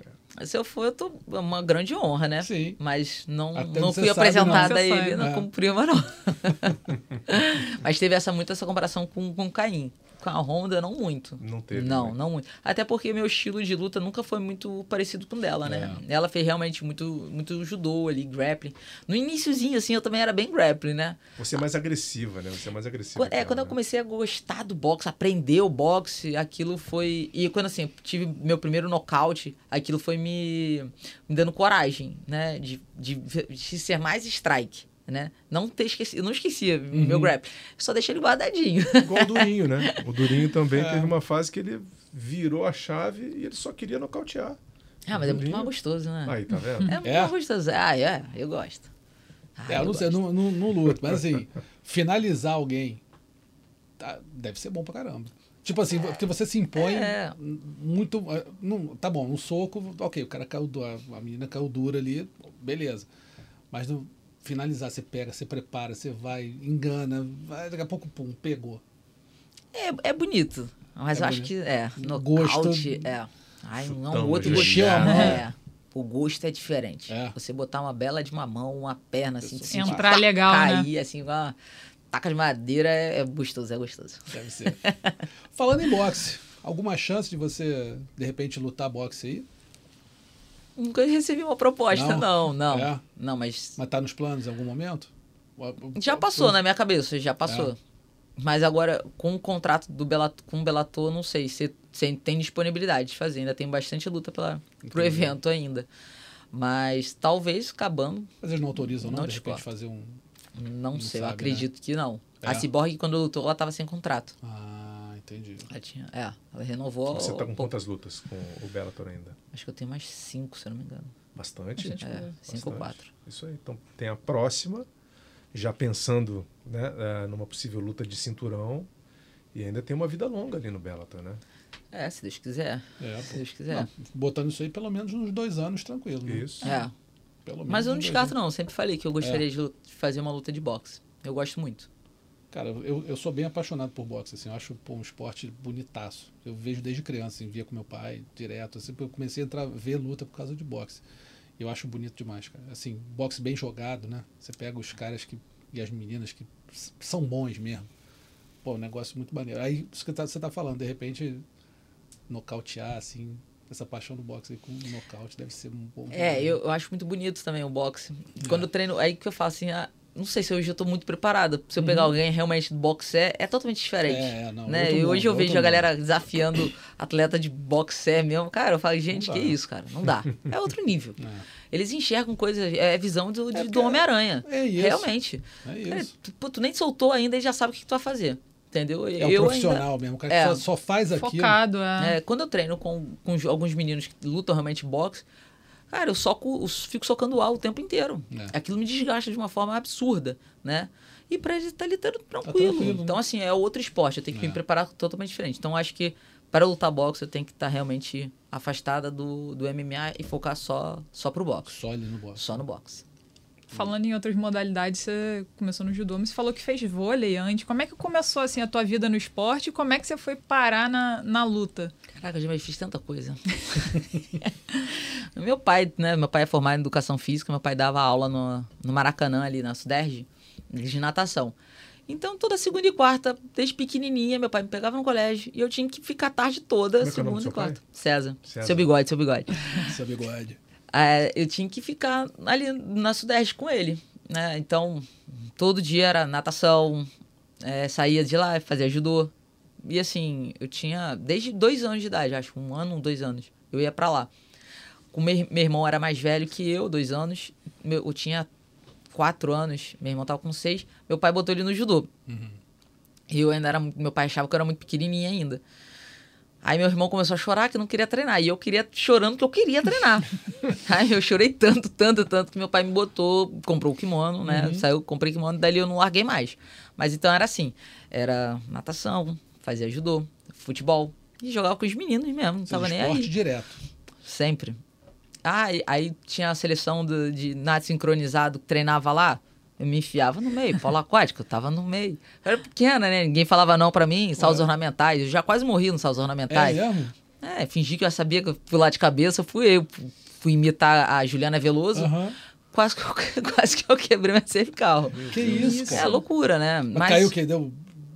Se eu for, eu tô. É uma grande honra, né? Sim. Mas não, Até não fui apresentada não. a ele Você não, como prima, não. Mas teve essa, muito essa comparação com, com o Caim. Com a Honda, não muito. Não teve, Não, né? não muito. Até porque meu estilo de luta nunca foi muito parecido com o dela, né? Ela fez realmente muito, muito judô ali, grappling. No iniciozinho, assim, eu também era bem grappling, né? você é mais agressiva, né? Você é mais agressiva. É, ela, quando eu né? comecei a gostar do boxe, aprender o boxe, aquilo foi. E quando assim, tive meu primeiro nocaute, aquilo foi me, me dando coragem, né? De, de, de ser mais strike. Né? Não ter esquecido, não esquecia Uhum. meu grab, só deixei ele guardadinho. Igual o Durinho, né? O Durinho também É. teve uma fase que ele virou a chave e ele só queria nocautear. ah, mas é muito mais gostoso, né? Aí, tá vendo? É muito É? mais gostoso. Ah, é, eu gosto. Ah, É, eu não sei, não, não, não luto, mas assim, finalizar alguém tá- deve ser bom pra caramba. Tipo assim, porque você se impõe É. muito. eh, não- tá bom, um soco, ok, o cara caiu, a a menina caiu dura ali, beleza. Mas no finalizar, você pega, você prepara, você vai, engana, vai, daqui a pouco, pum, pegou. É, é bonito. Mas É eu acho bonito. que é. Gosto- Nocaute, é. Ai, não, Chutão, um outro né? Gostinho. mão. É. O gosto é diferente. É. Você botar uma bela de uma mão, uma perna, assim, Isso. assim, Entrar legal, né? cair, assim, uma taca de madeira, é, é gostoso, é gostoso. Deve ser. Falando em boxe, alguma chance de você, de repente, lutar boxe aí? Nunca recebi uma proposta, Não? não, não. É? Não, mas Mas tá nos planos em algum momento? já passou né? na minha cabeça, já passou. É. Mas agora, com o contrato do Bellator, com o Bellator, não sei se, se tem disponibilidade de fazer. Ainda tem bastante luta pela, pro Entendi. evento ainda. Mas talvez acabando, Mas eles não autorizam, não, Não de repente, fazer um... não, Não sei, eu sabe, acredito que não. É. A Cyborg, quando lutou, ela tava sem contrato. Ah, entendi. Ela tinha, é, ela renovou. Você tá com o- quantas lutas com o Bellator ainda? Acho que eu tenho mais cinco, se eu não me engano. Bastante? Bastante, é, cinco ou quatro. Isso aí. Então tem a próxima, já pensando né, eh, numa possível luta de cinturão. E ainda tem uma vida longa ali no Bellator, né? É, se Deus quiser. É, se. Deus quiser. Não, botando isso aí pelo menos uns dois anos tranquilo. Né? Isso. É. Pelo menos Mas eu não descarto, anos. não. Eu sempre falei que eu gostaria lu- de fazer uma luta de boxe. Eu gosto muito. Cara, eu, eu sou bem apaixonado por boxe, assim, eu acho pô, um esporte bonitaço. Eu vejo desde criança, assim, via com meu pai, direto, assim, eu comecei a entrar, ver luta por causa de boxe. Eu acho bonito demais, cara. Assim, boxe bem jogado, né? Você pega os caras que, e as meninas que são bons mesmo. Pô, um negócio muito maneiro. Aí, isso que tá- você tá falando, de repente, nocautear, assim, essa paixão do boxe aí com nocaute deve ser um bom. É, eu, eu acho muito bonito também o boxe. Quando eu treino, aí que eu falo assim, ah, não sei se hoje eu tô muito preparada. Se eu pegar alguém realmente do boxe, é, é totalmente diferente. Uhum. É, não, né? E hoje eu mundo, vejo outro a galera desafiando atleta de boxe mesmo. Cara, eu falo, gente, que isso, cara? Não dá. É outro nível. É. Eles enxergam coisas, é visão do, de- É do Homem-Aranha. é isso. Realmente. É Cara, isso. tu, pô, tu nem soltou ainda e já sabe o que, que tu vai fazer. Entendeu? É eu profissional mesmo, o cara É. que só, só faz aquilo. Focado, é. é, quando eu treino com, com alguns meninos que lutam realmente boxe, cara, eu eu fico socando ar o tempo inteiro. É. Aquilo me desgasta de uma forma absurda, né? E pra ele tá tão tranquilo. tranquilo, né? Então, assim, é outro esporte, eu tenho que É. me preparar totalmente diferente. Então, acho que para lutar boxe, eu tenho que estar realmente afastada do, do MMA e focar só, só pro boxe. Só ali no boxe. Só no boxe. Falando em outras modalidades, você começou no judô, mas você falou que fez vôlei antes. Como é que começou assim a tua vida no esporte e como é que você foi parar na, na luta? Caraca, eu já fiz tanta coisa. meu pai, né? Meu pai é formado em educação física, meu pai dava aula no, no Maracanã, ali na Suderge, de natação. Então, toda segunda e quarta, desde pequenininha, meu pai me pegava no colégio e eu tinha que ficar a tarde toda, Como é é o nome segunda do e quarta. César. César. Seu bigode, seu bigode. Seu bigode. É, eu tinha que ficar ali na Sudeste com ele, né? Então, todo dia era natação, é, saía de lá, fazia judô. E assim, eu tinha desde dois anos de idade, acho, um ano, dois anos, eu ia pra lá. O meu, meu irmão era mais velho que eu, dois anos. Meu- eu tinha quatro anos, meu irmão tava com seis. Meu pai botou ele no judô. E eu ainda era, meu pai achava que eu era muito pequenininha ainda. Aí meu irmão começou a chorar que não queria treinar. E eu queria chorando que eu queria treinar. Aí eu chorei tanto, tanto, tanto que meu pai me botou, comprou o kimono, né? Saiu, comprei o kimono, dali eu não larguei mais. Mas então era assim: era natação, fazia judô, futebol. E jogava com os meninos mesmo, não tava nem esporte aí. direto. Sempre. Ah, aí tinha a seleção do- de nado sincronizado que treinava lá. Eu me enfiava no meio, polo aquático, eu tava no meio. Eu era pequena, né? Ninguém falava não pra mim, saltos ornamentais. Eu já quase morri nos saltos É ornamentais. mesmo? É, fingi que eu sabia que eu fui lá de cabeça, fui eu. Fui imitar a Juliana Veloso. Aham. Quase, que eu, quase que eu quebrei meu cervical. Que isso, É cara. loucura, né? Mas, caiu o quê? Deu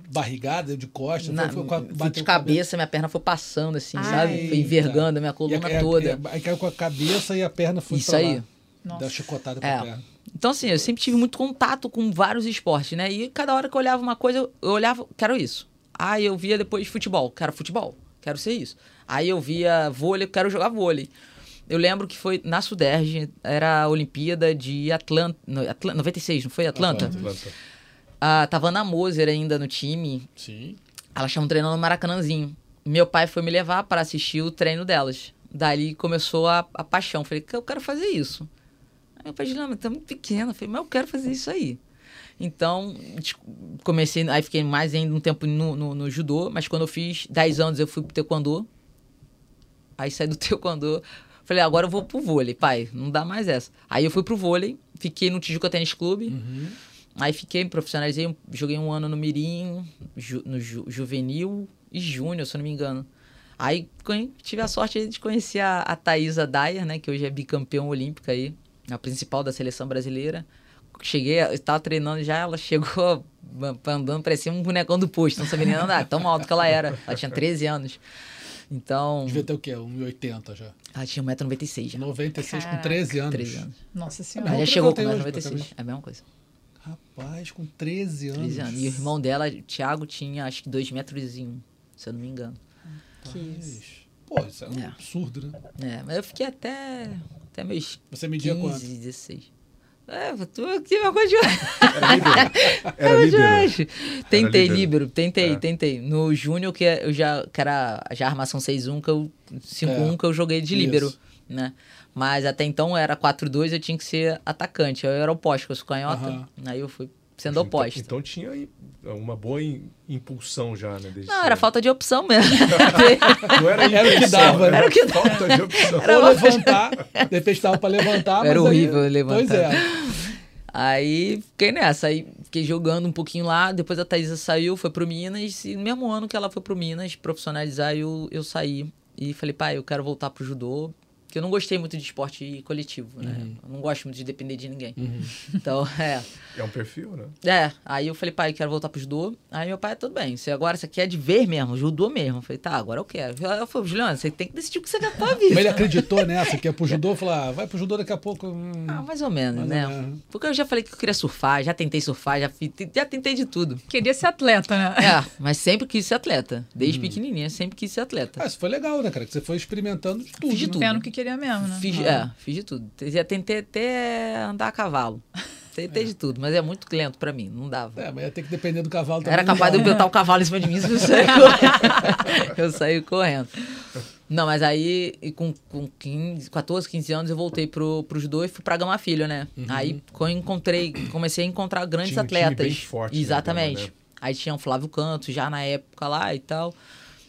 barrigada, deu de costas? Na, foi, foi com de com cabeça, minha perna foi passando assim, Ai. sabe? Foi envergando a minha coluna a- é- toda. é- aí caiu com a cabeça e a perna foi Isso pra aí. lá. Nossa. Deu chicotada pra É. perna. Então, assim, eu sempre tive muito contato com vários esportes, né? E cada hora que eu olhava uma coisa, eu olhava, quero isso. Aí eu via depois futebol, quero futebol, quero ser isso. Aí eu via vôlei, quero jogar vôlei. Eu lembro que foi na Suderge, era a Olimpíada de Atlanta, no- Atlan- 96, não foi Atlanta? Atlanta. Ah, tava Ana Moser ainda no time, Sim. elas estavam treinando no Maracanãzinho. Meu pai foi me levar para assistir o treino delas. Dali começou a, a paixão. Falei, eu quero fazer isso. Aí meu pai disse, não, mas tá muito pequena. Falei, mas eu quero fazer isso aí. Então, comecei, aí fiquei mais ainda um tempo no, no, no judô, mas quando eu fiz 10 anos eu fui pro taekwondo. Aí saí do taekwondo, falei, agora eu vou pro vôlei, pai, não dá mais essa. Aí eu fui pro vôlei, fiquei no Tijuca Tênis Clube, aí fiquei, me profissionalizei, joguei um ano no Mirim, ju- no ju- juvenil e júnior, se eu não me engano. Aí tive a sorte de conhecer a, a Thaisa Dyer, né, que hoje é bicampeã olímpica aí, a principal da seleção brasileira. Cheguei, eu estava treinando já, ela chegou andando, parecia um bonecão do posto, não sabia nem andar, tão alto que ela era. Ela tinha 13 anos. Então, Devia ter o quê? 1,80 já. ela tinha 1,96m já. 96 com Caraca. 13 anos. 13 anos. Nossa senhora. Ela já chegou com até hoje, 1,96m. praticamente. É a mesma coisa. Rapaz, com 13 anos. 13 anos. E o irmão dela, o Thiago, tinha acho que 2 metros e um, se eu não me engano. Rapaz. Pô, isso é um É. absurdo, né? É, mas eu fiquei até, até meus Você media 15, quanto? 16. É, eu tô aqui uma coisa de Era líbero. Era líbero. Tentei, líbero. líbero, tentei, É. tentei. No Júnior, que é- eu já, que era já armação 6-1, que eu, 5-1 É. que eu joguei de Isso. líbero, né? Mas até então era 4-2, eu tinha que ser atacante. Eu era oposto, eu sou canhota. Aham. Aí eu fui sendo oposto. Então, então tinha aí uma boa im- impulsão já, né? desde Não, era falta de opção mesmo. Não era, Era o que dava, né? Era o que dava. Falta de opção. Era Ou uma- levantar, de repente tava pra levantar, Era mas aí- horrível levantar. Pois é. Aí fiquei nessa, aí fiquei jogando um pouquinho lá, depois a Thaisa saiu, foi pro Minas, e no mesmo ano que ela foi pro Minas profissionalizar, eu, eu saí e falei, pai, eu quero voltar pro judô, porque eu não gostei muito de esporte coletivo, né? Uhum. Eu não gosto muito de depender de ninguém. Então, é. É um perfil, né? É, aí eu falei, pai, eu quero voltar pro judô. Aí meu pai, tudo bem, você agora você quer de ver mesmo, judô mesmo. Eu falei, tá, agora eu quero. Eu falei, Juliana, você tem que decidir o que você quer pra vida. Mas ele acreditou nessa, que é pro judô, falou, ah, vai pro judô daqui a pouco. hum, Ah, mais ou menos, Mais né? ou menos. Porque eu já falei que eu queria surfar, já tentei surfar, já, já tentei de tudo. Queria ser atleta, né? É, mas sempre quis ser atleta. Desde pequenininha, sempre quis ser atleta. Ah, isso foi legal, né, cara? Que você foi experimentando de tudo. Fiz de né? tudo. Vendo o que queria mesmo, né? Fiz, é, fiz de tudo. Já tentei até andar a cavalo. Tentei de tudo, mas é muito lento pra mim, não dava. É, mas ia ter que depender do cavalo também. Era capaz de eu né? botar o cavalo em cima de mim se eu sair correndo. eu saí correndo. Não, mas aí e com, com 15, 14, 15 anos eu voltei pro, pro judô e fui pra Gama Filho, né? Aí quando eu encontrei, comecei a encontrar grandes Tinha um time atletas. bem forte, né, Exatamente. Né? Aí tinha o Flávio Canto já na época lá e tal.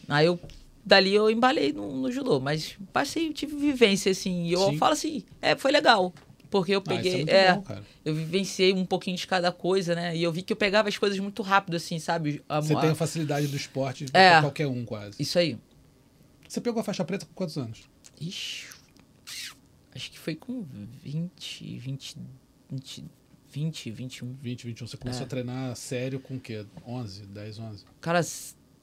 Aí eu dali eu embalei no, no judô, mas passei, tive vivência assim, e eu Sim. falo assim, é, foi legal. Porque eu Ah, é peguei, muito é, bom, cara. eu vivenciei um pouquinho de cada coisa, né? E eu vi que eu pegava as coisas muito rápido, assim, sabe? A- Você a- tem a facilidade do esporte É. pra qualquer um, quase. Isso aí. Você pegou a faixa preta com quantos anos? Ixi. Acho que foi com 20, 20, 20, 20 21. 20, 21. Você começou É. a treinar sério com o quê? 11, 10, 11? Cara,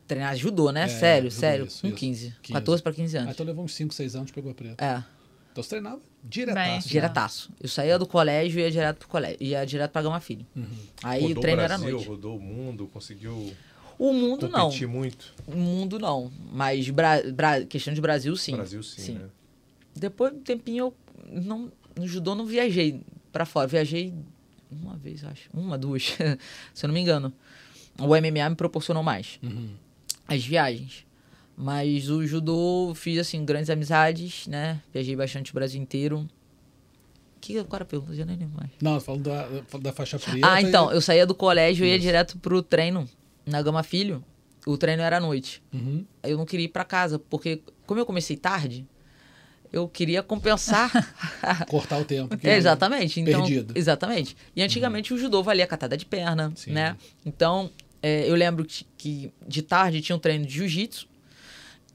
treinar judô, né? É, sério, judô, sério. isso, com isso. 15. 15. 14 para 15 Ah, anos. então levou uns 5, 6 anos, pegou a preta. É, Então você treinava diretaço. diretaço. Eu saía do colégio e ia direto pro colégio. Ia direto pra Gama Filho. Uhum. Aí rodou o treino o era Brasil, noite. rodou o mundo, conseguiu O mundo não. muito. O mundo não. Mas Bra Bra- questão de Brasil, sim. Brasil sim, né? Depois de um tempinho, eu não, no judô não viajei pra fora. Viajei uma vez, acho. Uma, duas, se eu não me engano. O MMA me proporcionou mais. Uhum. As viagens. Mas o judô, fiz, assim, grandes amizades, né? Viajei bastante o Brasil inteiro. Que, qual era a pergunta? Já nem lembro mais. Não, falando da, da faixa preta. Ah, então, e- eu saía do colégio e ia direto pro treino na Gama Filho. O treino era à noite. Uhum. Aí eu não queria ir pra casa, porque como eu comecei tarde, eu queria compensar. Cortar o tempo. que- É, exatamente. Então, Perdido. Uhum. Exatamente. E antigamente o judô valia catada de perna, Sim. né? Então, é, eu lembro que, que de tarde tinha um treino de jiu-jitsu,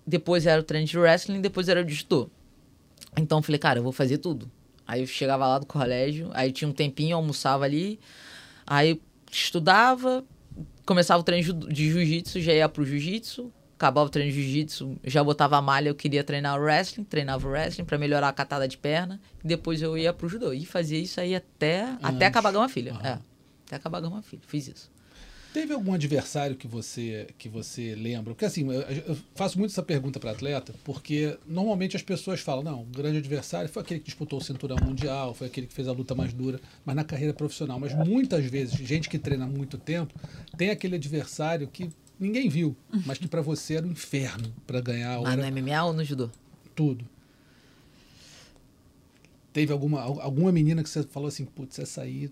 depois era o treino de wrestling, depois era o de judô. Então eu falei, cara, eu vou fazer tudo. Aí eu chegava lá do colégio, aí tinha um tempinho, almoçava ali, aí estudava, começava o treino de jiu-jitsu, já ia pro jiu-jitsu, acabava o treino de jiu-jitsu, já botava a malha, eu queria treinar o wrestling, treinava o wrestling pra melhorar a catada de perna, e depois eu ia pro judô. E fazia isso aí até, até acabar a Gama Filha. Aham. É, até acabar a Gama Filha, fiz isso. Teve algum adversário que você que você lembra? Porque assim, eu, faço muito essa pergunta para atleta, porque normalmente as pessoas falam, não, o grande adversário foi aquele que disputou o cinturão mundial, foi aquele que fez a luta mais dura, mas na carreira profissional. Mas muitas vezes, gente que treina há muito tempo, tem aquele adversário que ninguém viu, mas que para você era um inferno para ganhar Mas era no MMA ou no judô? tudo. Teve alguma, al- alguma menina que você falou assim, putz, essa aí,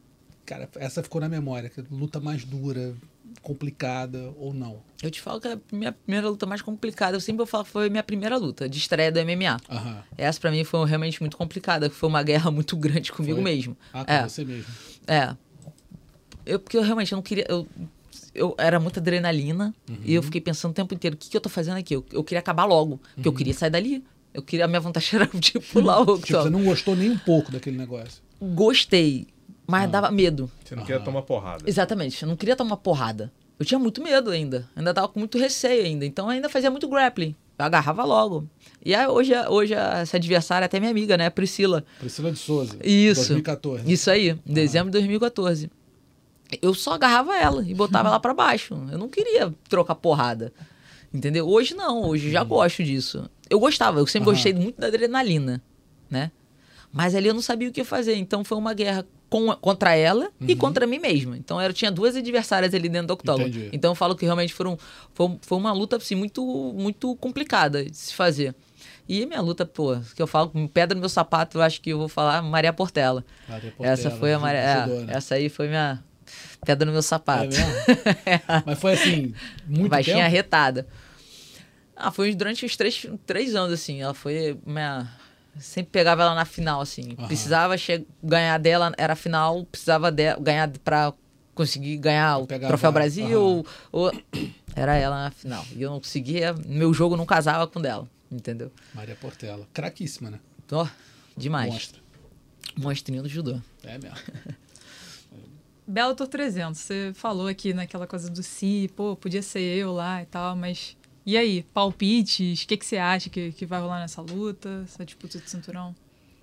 cara, essa ficou na memória, que luta mais dura, complicada ou não? Eu te falo que a minha primeira luta mais complicada, eu sempre falo que foi a minha primeira luta, de estreia do MMA. Aham. Essa pra mim foi realmente muito complicada, foi uma guerra muito grande comigo Foi? mesmo. Ah, com é, você mesmo. é. Eu, porque eu realmente não queria. Eu, eu era muita adrenalina e Uhum. eu fiquei pensando o tempo inteiro: o que, que eu tô fazendo aqui? Eu, eu queria acabar logo, porque eu queria sair dali. Eu queria, a minha vontade era de pular o Uhum. Tipo, você não gostou nem um pouco daquele negócio. Gostei, mas Ah. dava medo. Você não queria tomar porrada. Exatamente, eu não queria tomar porrada. Eu tinha muito medo ainda. Ainda tava com muito receio ainda. Então eu ainda fazia muito grappling. Eu agarrava logo. E aí, hoje, hoje essa adversária é até minha amiga, né? Priscila. Priscila de Souza. Isso. 2014. Isso aí, em dezembro de 2014. Eu só agarrava ela e botava ela pra baixo. Eu não queria trocar porrada. Entendeu? Hoje não, hoje eu já gosto disso. Eu gostava, eu sempre gostei muito da adrenalina, né? Mas ali eu não sabia o que fazer. Então foi uma guerra com- contra ela e contra mim mesma. Então eu tinha duas adversárias ali dentro do octógono. Entendi. Então eu falo que realmente foram, foi, foi uma luta assim, muito, muito complicada de se fazer. E minha luta, pô, que eu falo, com pedra no meu sapato, eu acho que eu vou falar Maria Portela. Maria Portela, essa foi a Maria. é, né? Essa aí foi minha pedra no meu É sapato. mesmo? Mas foi assim, muito Baixinha tempo? arretada. Ah, foi durante os três, três anos, assim. Ela foi minha. Sempre pegava ela na final, assim. Aham. Precisava ganhar dela, era final, precisava ganhar pra conseguir ganhar o Pegar Troféu. Brasil. Aham. Ou, ou- Era ela na final. E eu não conseguia, meu jogo não casava com dela, entendeu? Maria Portela. Craquíssima, né? Ó, demais. Monstro. Monstrinho do judô. É mesmo. Bellator 300, você falou aqui naquela coisa do si, pô, podia ser eu lá e tal, mas e aí, palpites, o que, que você acha que, que vai rolar nessa luta, essa disputa de cinturão?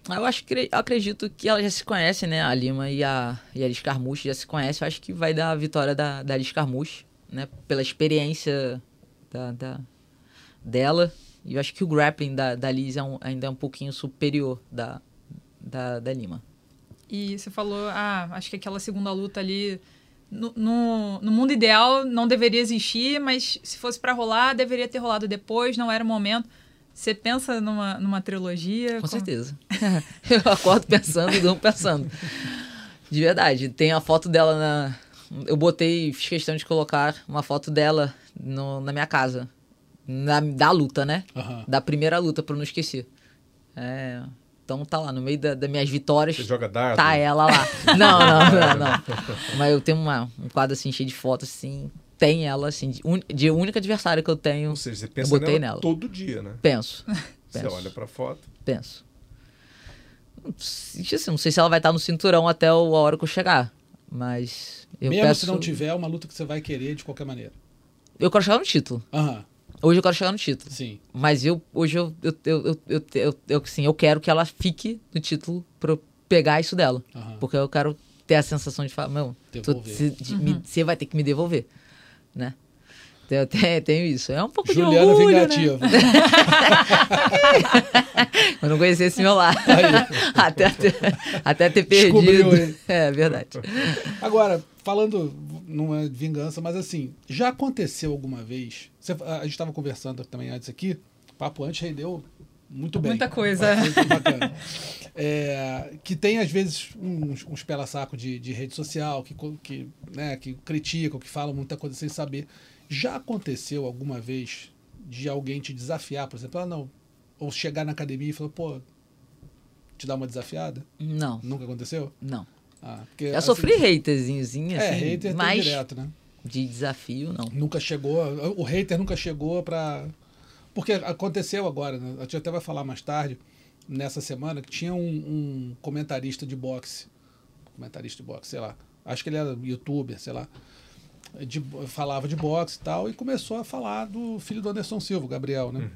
Eu acho que eu acredito que elas já se conhecem, né? A Lima e a, e a Alice Carmouche já se conhecem. Eu acho que vai dar a vitória da, da Alice Carmouche, né? Pela experiência da, da, dela. E eu acho que o grappling da, da Liz é um, ainda é um pouquinho superior da, da, da Lima. E você falou, ah, acho que aquela segunda luta ali, no, no, no mundo ideal não deveria existir, mas se fosse para rolar, deveria ter rolado depois, não era o momento. Você pensa numa, numa trilogia? Com certeza. eu acordo pensando e durmo pensando. De verdade. Tem a foto dela na. Eu botei, fiz questão de colocar uma foto dela no, na minha casa. Na, da luta, né? Aham. Da primeira luta, pra eu não esquecer. É, então tá lá, no meio da- das minhas vitórias. Você joga dardo? Tá ela lá. Não, não, não, não. Mas eu tenho uma, um quadro assim cheio de fotos, assim. Tem ela, assim, de, un, de única adversária que eu tenho. Ou seja, você pensa botei nela, nela. todo dia, né? Penso. Você penso. olha pra foto. Penso. Não sei- assim, não sei se ela vai estar no cinturão até o- a hora que eu chegar. Mas. Eu Mesmo peço, se não tiver, é uma luta que você vai querer de qualquer maneira. Eu quero chegar no título. Aham, Hoje eu quero chegar no título. sim. Mas eu hoje eu, eu, eu, eu, eu, eu, eu, assim, eu quero que ela fique no título pra eu pegar isso dela. Aham. Porque eu quero ter a sensação de falar, meu, de- me- você vai ter que me devolver. Né? Então, Eu tenho, tenho isso. É um pouco de Juliana orgulho, né? Vingativa. Eu não conhecia esse meu lado. até, ter- até ter Descobriu, perdido. hein? É verdade. Agora, falando, não é vingança, mas assim, já aconteceu alguma vez? você- a gente estava conversando também antes aqui, o papo antes rendeu muito bem. Muita coisa. Bacana. É, que tem, às vezes, uns, uns pela-saco de, de rede social que, que, né, que criticam, que falam muita coisa sem saber. Já aconteceu alguma vez de alguém te desafiar, por exemplo, ah, não, ou chegar na academia e falar, pô, te dar uma desafiada? Não, Nunca aconteceu? não. Ah, porque, Já assim, sofri haterzinhozinho, É, assim, hater tem mas direto, né? de desafio, não. Nunca chegou, o hater nunca chegou pra. Porque aconteceu agora, né? A gente até vai falar mais tarde, nessa semana, que tinha um, um comentarista de boxe. Comentarista de boxe, sei lá. Acho que ele era youtuber, sei lá. De, falava de boxe e tal, e começou a falar do filho do Anderson Silva, o Gabriel, né?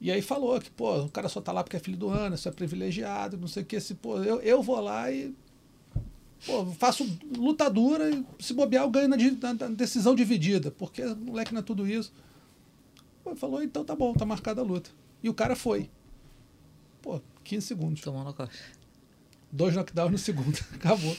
E aí falou que, pô, o cara só tá lá porque é filho do Anderson, é privilegiado, não sei o que. Se, pô, eu, eu vou lá e pô, faço luta dura e se bobear eu ganho na, na- na decisão dividida, porque moleque não é tudo isso. Pô, falou, então tá bom, tá marcada a luta. E o cara foi. Pô, 15 segundos. A costa. Dois knockdowns no segundo. Acabou.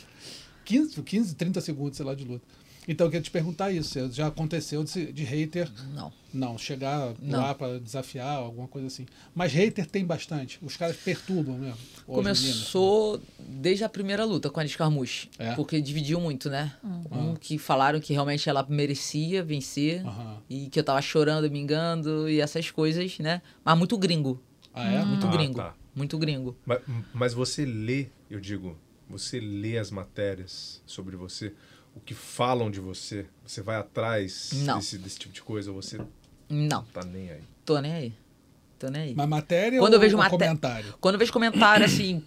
15, 15, 30 segundos, sei lá, de luta. Então eu queria te perguntar isso. Já aconteceu de, de hater Não. não, chegar Não. lá pra desafiar, alguma coisa assim. Mas hater tem bastante. Os caras perturbam mesmo. Começou desde a primeira luta com a Alice Carmouche. É? Porque dividiu muito, né? Um Ah. que falaram que realmente ela merecia vencer. Aham. E que eu tava chorando, me engano e essas coisas, né? Mas muito gringo. Ah, é? Muito Ah, gringo. tá. Muito gringo. Mas, mas você lê, eu digo, você lê as matérias sobre você, o que falam de você, você vai atrás desse, desse tipo de coisa, ou você Não, tá nem aí. tô nem aí. Tô nem aí. Mas matéria Quando ou, eu vejo maté- comentário? Quando eu vejo comentário assim,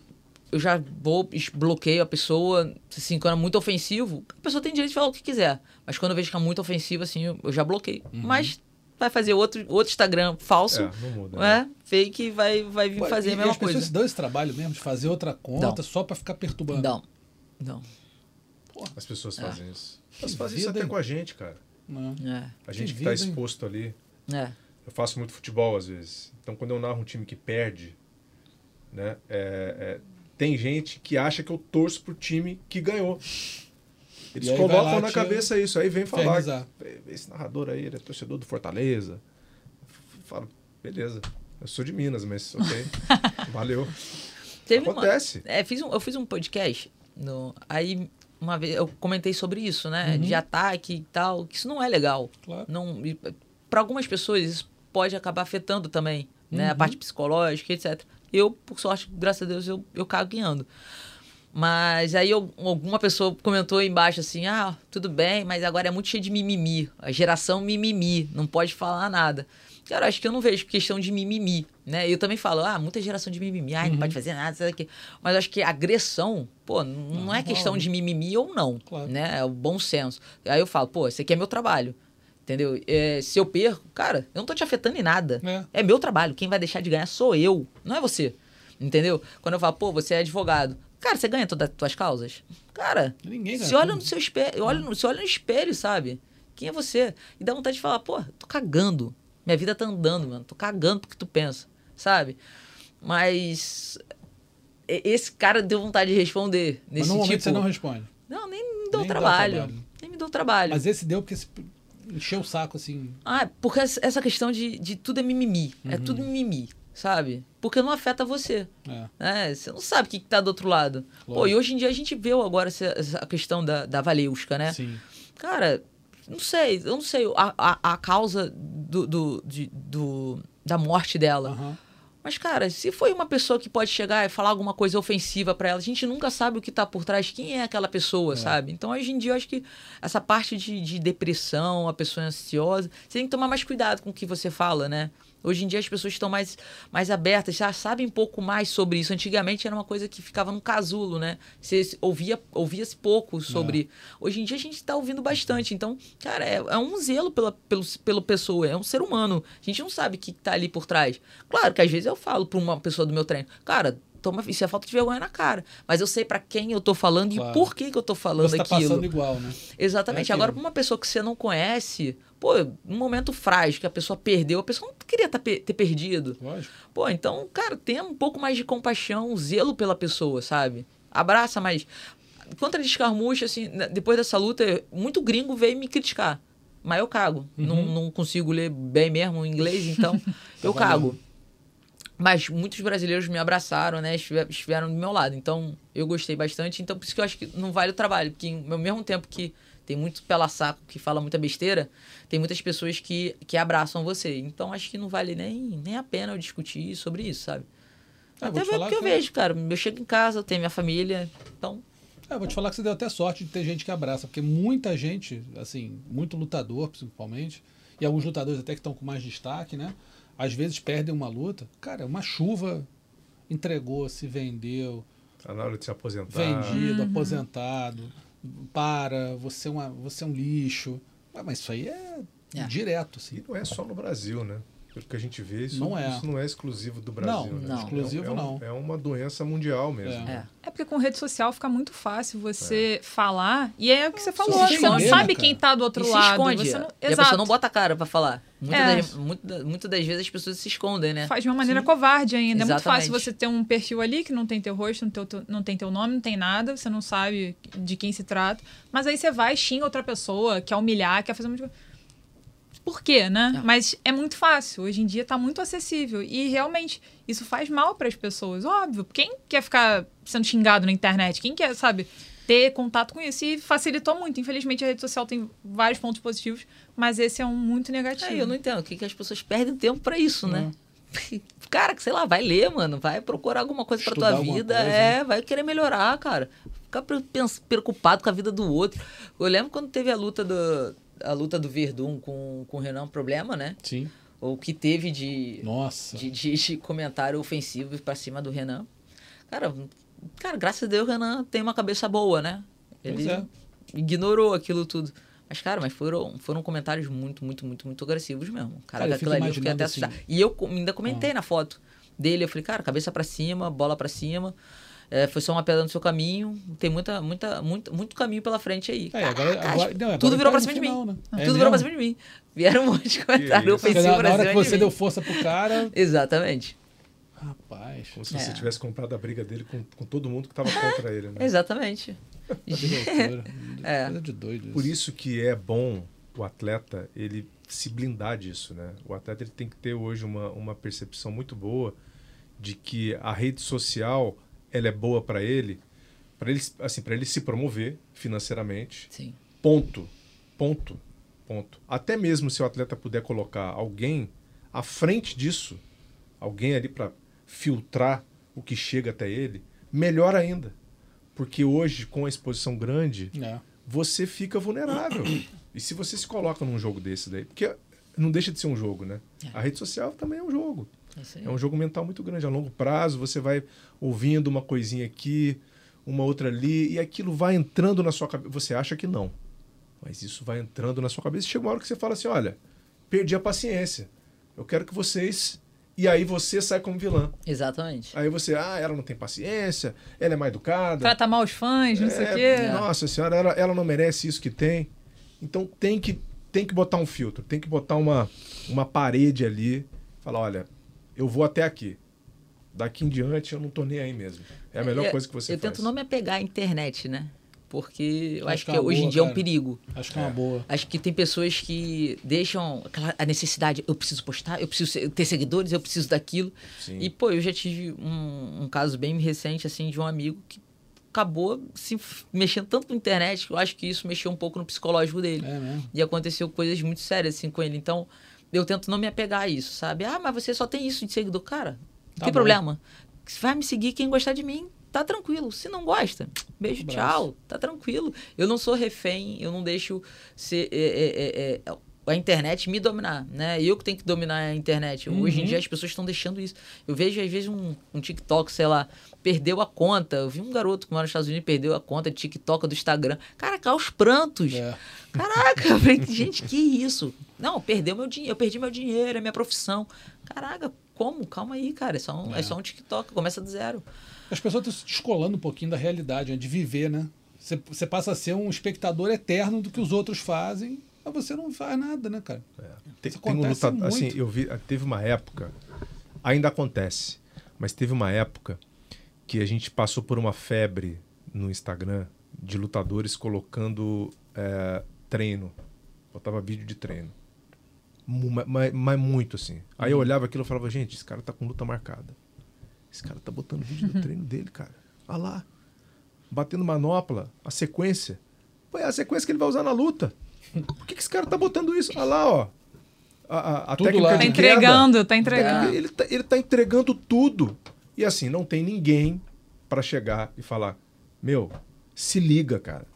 eu já vou, bloqueio a pessoa, assim, quando é muito ofensivo, a pessoa tem direito de falar o que quiser. Mas quando eu vejo que é muito ofensivo, assim, eu, eu já bloqueio. Uhum. Mas vai fazer outro, outro Instagram falso, É, não muda. é, né? fake e vai, vai vir Pô, fazer e, a e mesma as pessoas coisa. se dão esse trabalho mesmo de fazer outra conta Não. só pra ficar perturbando. Não, não. As pessoas É. fazem isso. Elas Que fazem isso vida, até hein? com a gente, cara. Não. É, A gente que vida, tá hein? exposto ali. é. Eu faço muito futebol às vezes. Então quando eu narro um time que perde, né, é- é, tem gente que acha que eu torço pro time que ganhou. Eles colocam lá na cabeça isso, aí vem falar. que Esse narrador aí, ele é torcedor do Fortaleza. Eu falo, beleza. Eu sou de Minas, mas ok. Valeu. Teve uma- Acontece. É, fiz um, eu fiz um podcast. No, aí, uma vez, eu comentei sobre isso, né? Uhum. De ataque e tal. Que isso não é legal. Claro. Não, para algumas pessoas, isso pode acabar afetando também, né? A Uhum. parte psicológica, etc. Eu, por sorte, graças a Deus, eu, eu cago guiando. Mas aí eu- alguma pessoa comentou embaixo assim: ah, tudo bem, mas agora é muito cheio de mimimi. A geração mimimi, não pode falar nada. Cara, acho que eu não vejo questão de mimimi, né? Eu também falo, ah, muita geração de mimimi, ai, Uhum. não pode fazer nada, isso daqui. Mas acho que agressão, pô, não, Não, é não questão rola. de mimimi ou não, Claro. né? É o bom senso. Aí eu falo, pô, esse aqui é meu trabalho, entendeu? É, se eu perco, cara, eu não tô te afetando em nada. É. É meu trabalho. Quem vai deixar de ganhar sou eu, não é você. Entendeu? Quando eu falo, pô, você é advogado. Cara, você ganha todas as tuas causas? Cara, Ninguém se olha tudo. no seu espelho, olha, no- se olha no espelho, sabe? Quem é você? E dá vontade de falar, pô, tô cagando. Minha vida tá andando, mano. Tô cagando porque tu pensa, sabe? Mas esse cara deu vontade de responder Mas nesse normalmente tipo. você não responde. Não, nem me deu Nem trabalho. trabalho. Nem me deu trabalho. Mas esse deu porque encheu o saco, assim. Ah, porque essa questão de, de tudo é mimimi. É tudo mimimi, sabe? Porque não afeta você. É. né? Você não sabe o que, que tá do outro lado. Pô, Lógico. e hoje em dia a gente vê agora essa, essa questão da, da Valeuska, né? Sim. Cara, não sei, eu não sei a, a, a causa do, do, de- do- da morte dela. Aham. Mas, cara, se foi uma pessoa que pode chegar e falar alguma coisa ofensiva pra ela, a gente nunca sabe o que tá por trás, quem é aquela pessoa, sabe? Então, hoje em dia, eu acho que essa parte de, de depressão, a pessoa é ansiosa, você tem que tomar mais cuidado com o que você fala, né? Hoje em dia as pessoas estão mais, mais abertas, já sabem um pouco mais sobre isso. Antigamente era uma coisa que ficava no casulo, né? Você ouvia, ouvia-se pouco sobre. Hoje em dia a gente está ouvindo bastante. Então, cara, é, é um zelo pela, pelo, pelo pessoa, é um ser humano. A gente não sabe o que tá ali por trás. Claro que às vezes eu falo para uma pessoa do meu treino, cara, toma, isso é falta de vergonha na cara. Mas eu sei para quem eu tô falando Claro. e por que, que eu tô falando Você tá aquilo. passando igual, né? Exatamente. É Agora, pra uma pessoa que você não conhece, pô, num momento frágil que a pessoa perdeu, a pessoa não queria tá ter perdido. Lógico. Pô, então, cara, tenha um pouco mais de compaixão, zelo pela pessoa, sabe? Abraça mais. Contra a escarmucha, assim, depois dessa luta, muito gringo veio me criticar. Mas eu cago. Não, não consigo ler bem mesmo o inglês, então eu Tá valendo. cago. Mas muitos brasileiros me abraçaram, né? estiver- Estiveram do meu lado. Então, eu gostei bastante. Então, por isso que eu acho que não vale o trabalho. Porque ao mesmo tempo que tem muito pela saco que fala muita besteira, tem muitas pessoas que, que abraçam você. Então, acho que não vale nem, nem a pena eu discutir sobre isso, sabe? É, Até porque eu vejo, cara. Eu chego em casa, eu tenho minha família. Então, É, vou te falar que você deu até sorte de ter gente que abraça, porque muita gente, assim, muito lutador principalmente, e alguns lutadores até que estão com mais destaque, né? Às vezes perdem uma luta. Cara, uma chuva entregou, se vendeu, Tá na hora de se aposentar. vendido, aposentado, para, você é, uma, você é um lixo. Ué, Mas isso aí é, É. direto, E assim. não é só no Brasil, né? Pelo que a gente vê, isso Não é. é, isso não é exclusivo do Brasil. Não, né? não. É Exclusivo é um- não. É uma doença mundial mesmo. É. é. É porque com rede social fica muito fácil você falar. E é o que você falou. se Você não esconder, sabe né, quem cara? tá do outro e se lado. esconde. Você não... E a Exato. pessoa não bota a cara pra falar. Muitas, É. das, muito da- muitas das vezes as pessoas se escondem, né? Faz de uma maneira covarde ainda. É muito Exatamente. fácil você ter um perfil ali que não tem teu rosto, não, teu, não tem teu nome, não tem nada, você não sabe de quem se trata. Mas aí você vai, xinga outra pessoa, quer humilhar, quer fazer um monte de coisa. Por quê, né? É. Mas é muito fácil. Hoje em dia tá muito acessível. E realmente, isso faz mal para as pessoas. Óbvio. Quem quer ficar sendo xingado na internet? Quem quer, sabe, ter contato com isso? E facilitou muito. Infelizmente, a rede social tem vários pontos positivos, mas esse é um muito negativo. É, eu não entendo. O que, que as pessoas perdem tempo pra isso, né? Hum. Cara, que sei lá, vai ler, mano. Vai procurar alguma coisa pra Estudar tua alguma vida. coisa, é, vai querer melhorar, cara. Ficar preocupado com a vida do outro. Eu lembro quando teve a luta do, a luta do Verdun com, com o Renan Problema, né? Sim. Ou que teve de, Nossa. de, de, de comentário ofensivo pra cima do Renan. Cara, cara, graças a Deus o Renan tem uma cabeça boa, né? Ele é. ignorou aquilo tudo. Mas, cara, mas foram, foram comentários muito, muito, muito, muito agressivos mesmo. Cara, Cara, aquilo ali eu fiquei até assim-. E eu ainda comentei na foto dele, eu falei, cara, cabeça pra cima, bola pra cima. É, foi só uma pedra no seu caminho. Tem muita, muita, muito, muito caminho pela frente aí. É, agora, agora, não, agora tudo virou pra cima de final, mim. né? É tudo virou pra mesmo? cima de mim. Vieram um monte de comentário isso. Porque ofensivo na, pra na hora cima que de você mim. deu força pro cara. Exatamente. Rapaz. Como se É. você tivesse comprado a briga dele com, com todo mundo que estava contra ele. Né? Exatamente. É. Coisa de doido. Por isso que é bom o atleta ele se blindar disso, né? O atleta ele tem que ter hoje uma, uma percepção muito boa de que a rede social ela é boa para ele, para ele assim para ele se promover financeiramente. Sim. Ponto, ponto, ponto. Até mesmo se o atleta puder colocar alguém à frente disso, alguém ali para filtrar o que chega até ele, melhor ainda, porque hoje com a exposição grande É. você fica vulnerável. E se você se coloca num jogo desse daí, porque não deixa de ser um jogo, né? A rede social também é um jogo. É. É um jogo mental muito grande. A longo prazo, você vai ouvindo uma coisinha aqui, uma outra ali, e aquilo vai entrando na sua cabeça. Você acha que não. Mas isso vai entrando na sua cabeça. E chega uma hora que você fala assim: olha, perdi a paciência. Eu quero que vocês. E aí você sai como vilã. Exatamente. Aí você, ah, ela não tem paciência, ela é mal educada. Trata mal os fãs, não sei o É, quê. Nossa senhora, ela, ela não merece isso que tem. Então tem que, tem que botar um filtro, tem que botar uma, uma parede ali. Falar, olha, eu vou até aqui. Daqui em diante eu não tô nem aí mesmo. É a melhor Eu- coisa que você Eu faz. tento não me apegar à internet, né? Porque eu Acho acho, que que, é hoje em boa, dia é um cara. perigo. Acho que é uma boa. Acho que tem pessoas que deixam aquela, a necessidade, eu preciso postar, eu preciso ter seguidores, eu preciso daquilo. Sim. E, pô, eu já tive um, um caso bem recente, assim, de um amigo que acabou se mexendo tanto na internet que eu acho que isso mexeu um pouco no psicológico dele. É mesmo. E aconteceu coisas muito sérias, assim, com ele. Então, eu tento não me apegar a isso, sabe? Ah, mas você só tem isso de seguidor. Cara, não Tá tem bom. problema. Vai me seguir quem gostar de mim, tá tranquilo. Se não gosta, beijo, Abraço. tchau, tá tranquilo. Eu não sou refém, eu não deixo ser, é, é, é, é, a internet me dominar, né? Eu que tenho que dominar a internet. Hoje em Uhum. dia as pessoas estão deixando isso. Eu vejo, às vezes, um, um TikTok, sei lá, perdeu a conta. Eu vi um garoto que mora nos Estados Unidos perdeu a conta de TikTok do Instagram. Caraca, aos prantos. É. Caraca, gente, que isso? Não, perdeu meu dinheiro, eu perdi meu dinheiro, é minha profissão. Caraca, como? Calma aí, cara. É só um, é. só um TikTok, começa do zero. As pessoas estão se descolando um pouquinho da realidade, né? de viver, né? Você, você passa a ser um espectador eterno do que os outros fazem, mas você não faz nada, né, cara? Tem, Isso tem um lutador, assim, eu vi, teve uma época, ainda acontece, mas teve uma época que a gente passou por uma febre no Instagram de lutadores colocando é, treino, botava vídeo de treino, Mu- ma- ma- mas muito assim. Aí Uhum. eu olhava aquilo e falava, gente, esse cara tá com luta marcada. Esse cara tá botando vídeo do treino dele, cara. Olha lá. Batendo manopla, a sequência. Pô, é a sequência que ele vai usar na luta. Por que, que esse cara tá botando isso? Olha lá, ó. A, a, a Tudo técnica lá. de Tá Tá queda. entregando, tá entregando. Ele tá, ele tá entregando tudo. E assim, não tem ninguém pra chegar e falar: Meu, se liga, cara.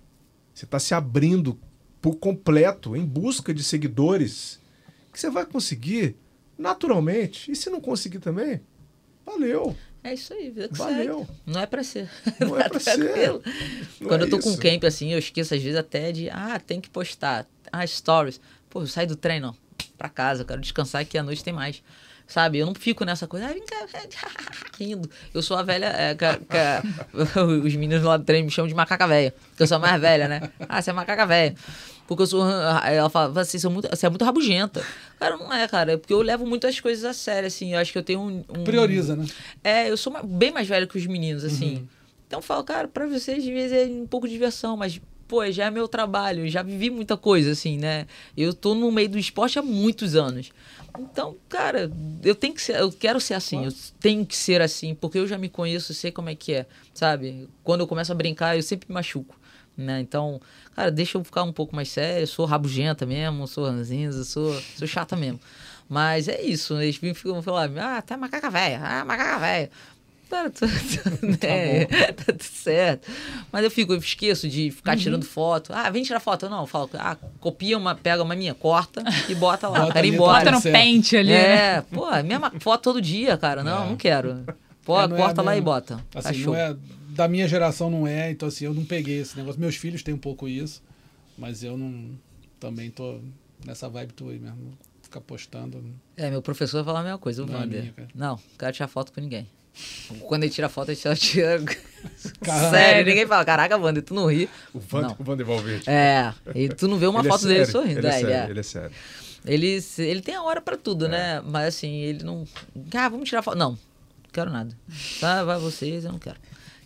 Você tá se abrindo por completo em busca de seguidores que você vai conseguir naturalmente. E se não conseguir também, valeu. É isso aí, vida que Valeu. segue. Não é pra ser. Não é pra ser. Não Quando é eu tô com isso. camp, assim, eu esqueço às vezes até de, ah, tem que postar. Ah, stories. Pô, eu saio do treino, ó, pra casa, eu quero descansar que à noite tem mais. Sabe? Eu não fico nessa coisa, ah, vem cá, rindo. Eu sou a velha. é, que- que- os meninos lá do treino me chamam de macaca velha. Porque eu sou a mais velha, né? Ah, você é macaca velha. Porque eu sou. Ela fala, você, são muito, você é muito rabugenta. Cara, não é, cara. É porque eu levo muito as coisas a sério, assim. Eu acho que eu tenho um. um- Prioriza, né? é, eu sou bem mais velho que os meninos, assim. Então eu falo, cara, pra vocês às vezes é um pouco de diversão, mas, pô, já é meu trabalho, já vivi muita coisa, assim, né? Eu tô no meio do esporte há muitos anos. Então, cara, eu tenho que ser, eu quero ser assim, eu tenho que ser assim, porque eu já me conheço, sei como é que é, sabe? Quando eu começo a brincar, eu sempre me machuco. Né? Então, cara, deixa eu ficar um pouco mais sério. Eu sou rabugenta mesmo, sou ranzinza, sou, sou chata mesmo. Mas é isso, eles ficam falando, ah, tá macaca velha, ah, macaca velha. Cara, tu- tu- né, tá tudo certo. Mas eu fico, eu esqueço de ficar tirando foto. Ah, vem tirar foto. Não, eu falo, ah, copia uma, pega uma minha, corta e bota lá. Bota ali, embora. Bota no pente ali, né? É, pô, a mesma foto todo dia, cara. Não, É. não quero. Pô, É, não é corta lá e bota. Tá Assim, show. não é, da minha geração não é, então assim, eu não peguei esse negócio. Meus filhos têm um pouco isso, mas eu não. Também tô nessa vibe tua aí mesmo. Ficar postando. É, meu professor vai falar a mesma coisa, o Não é Wander. minha, cara. Não, não quero tirar foto com ninguém. Quando ele tira foto, ele tira. Sério, ninguém fala, caraca, Wander, tu não ri. O Não. o Vander Valverde. É, e tu não vê uma Ele é foto dele sério, sorrindo. Ele é é, ele sério, é. ele é sério. Ele, se- ele tem a hora pra tudo, né? Mas assim, ele não. Ah, vamos tirar foto. Não, não quero nada. Tá, vai vocês, eu não quero.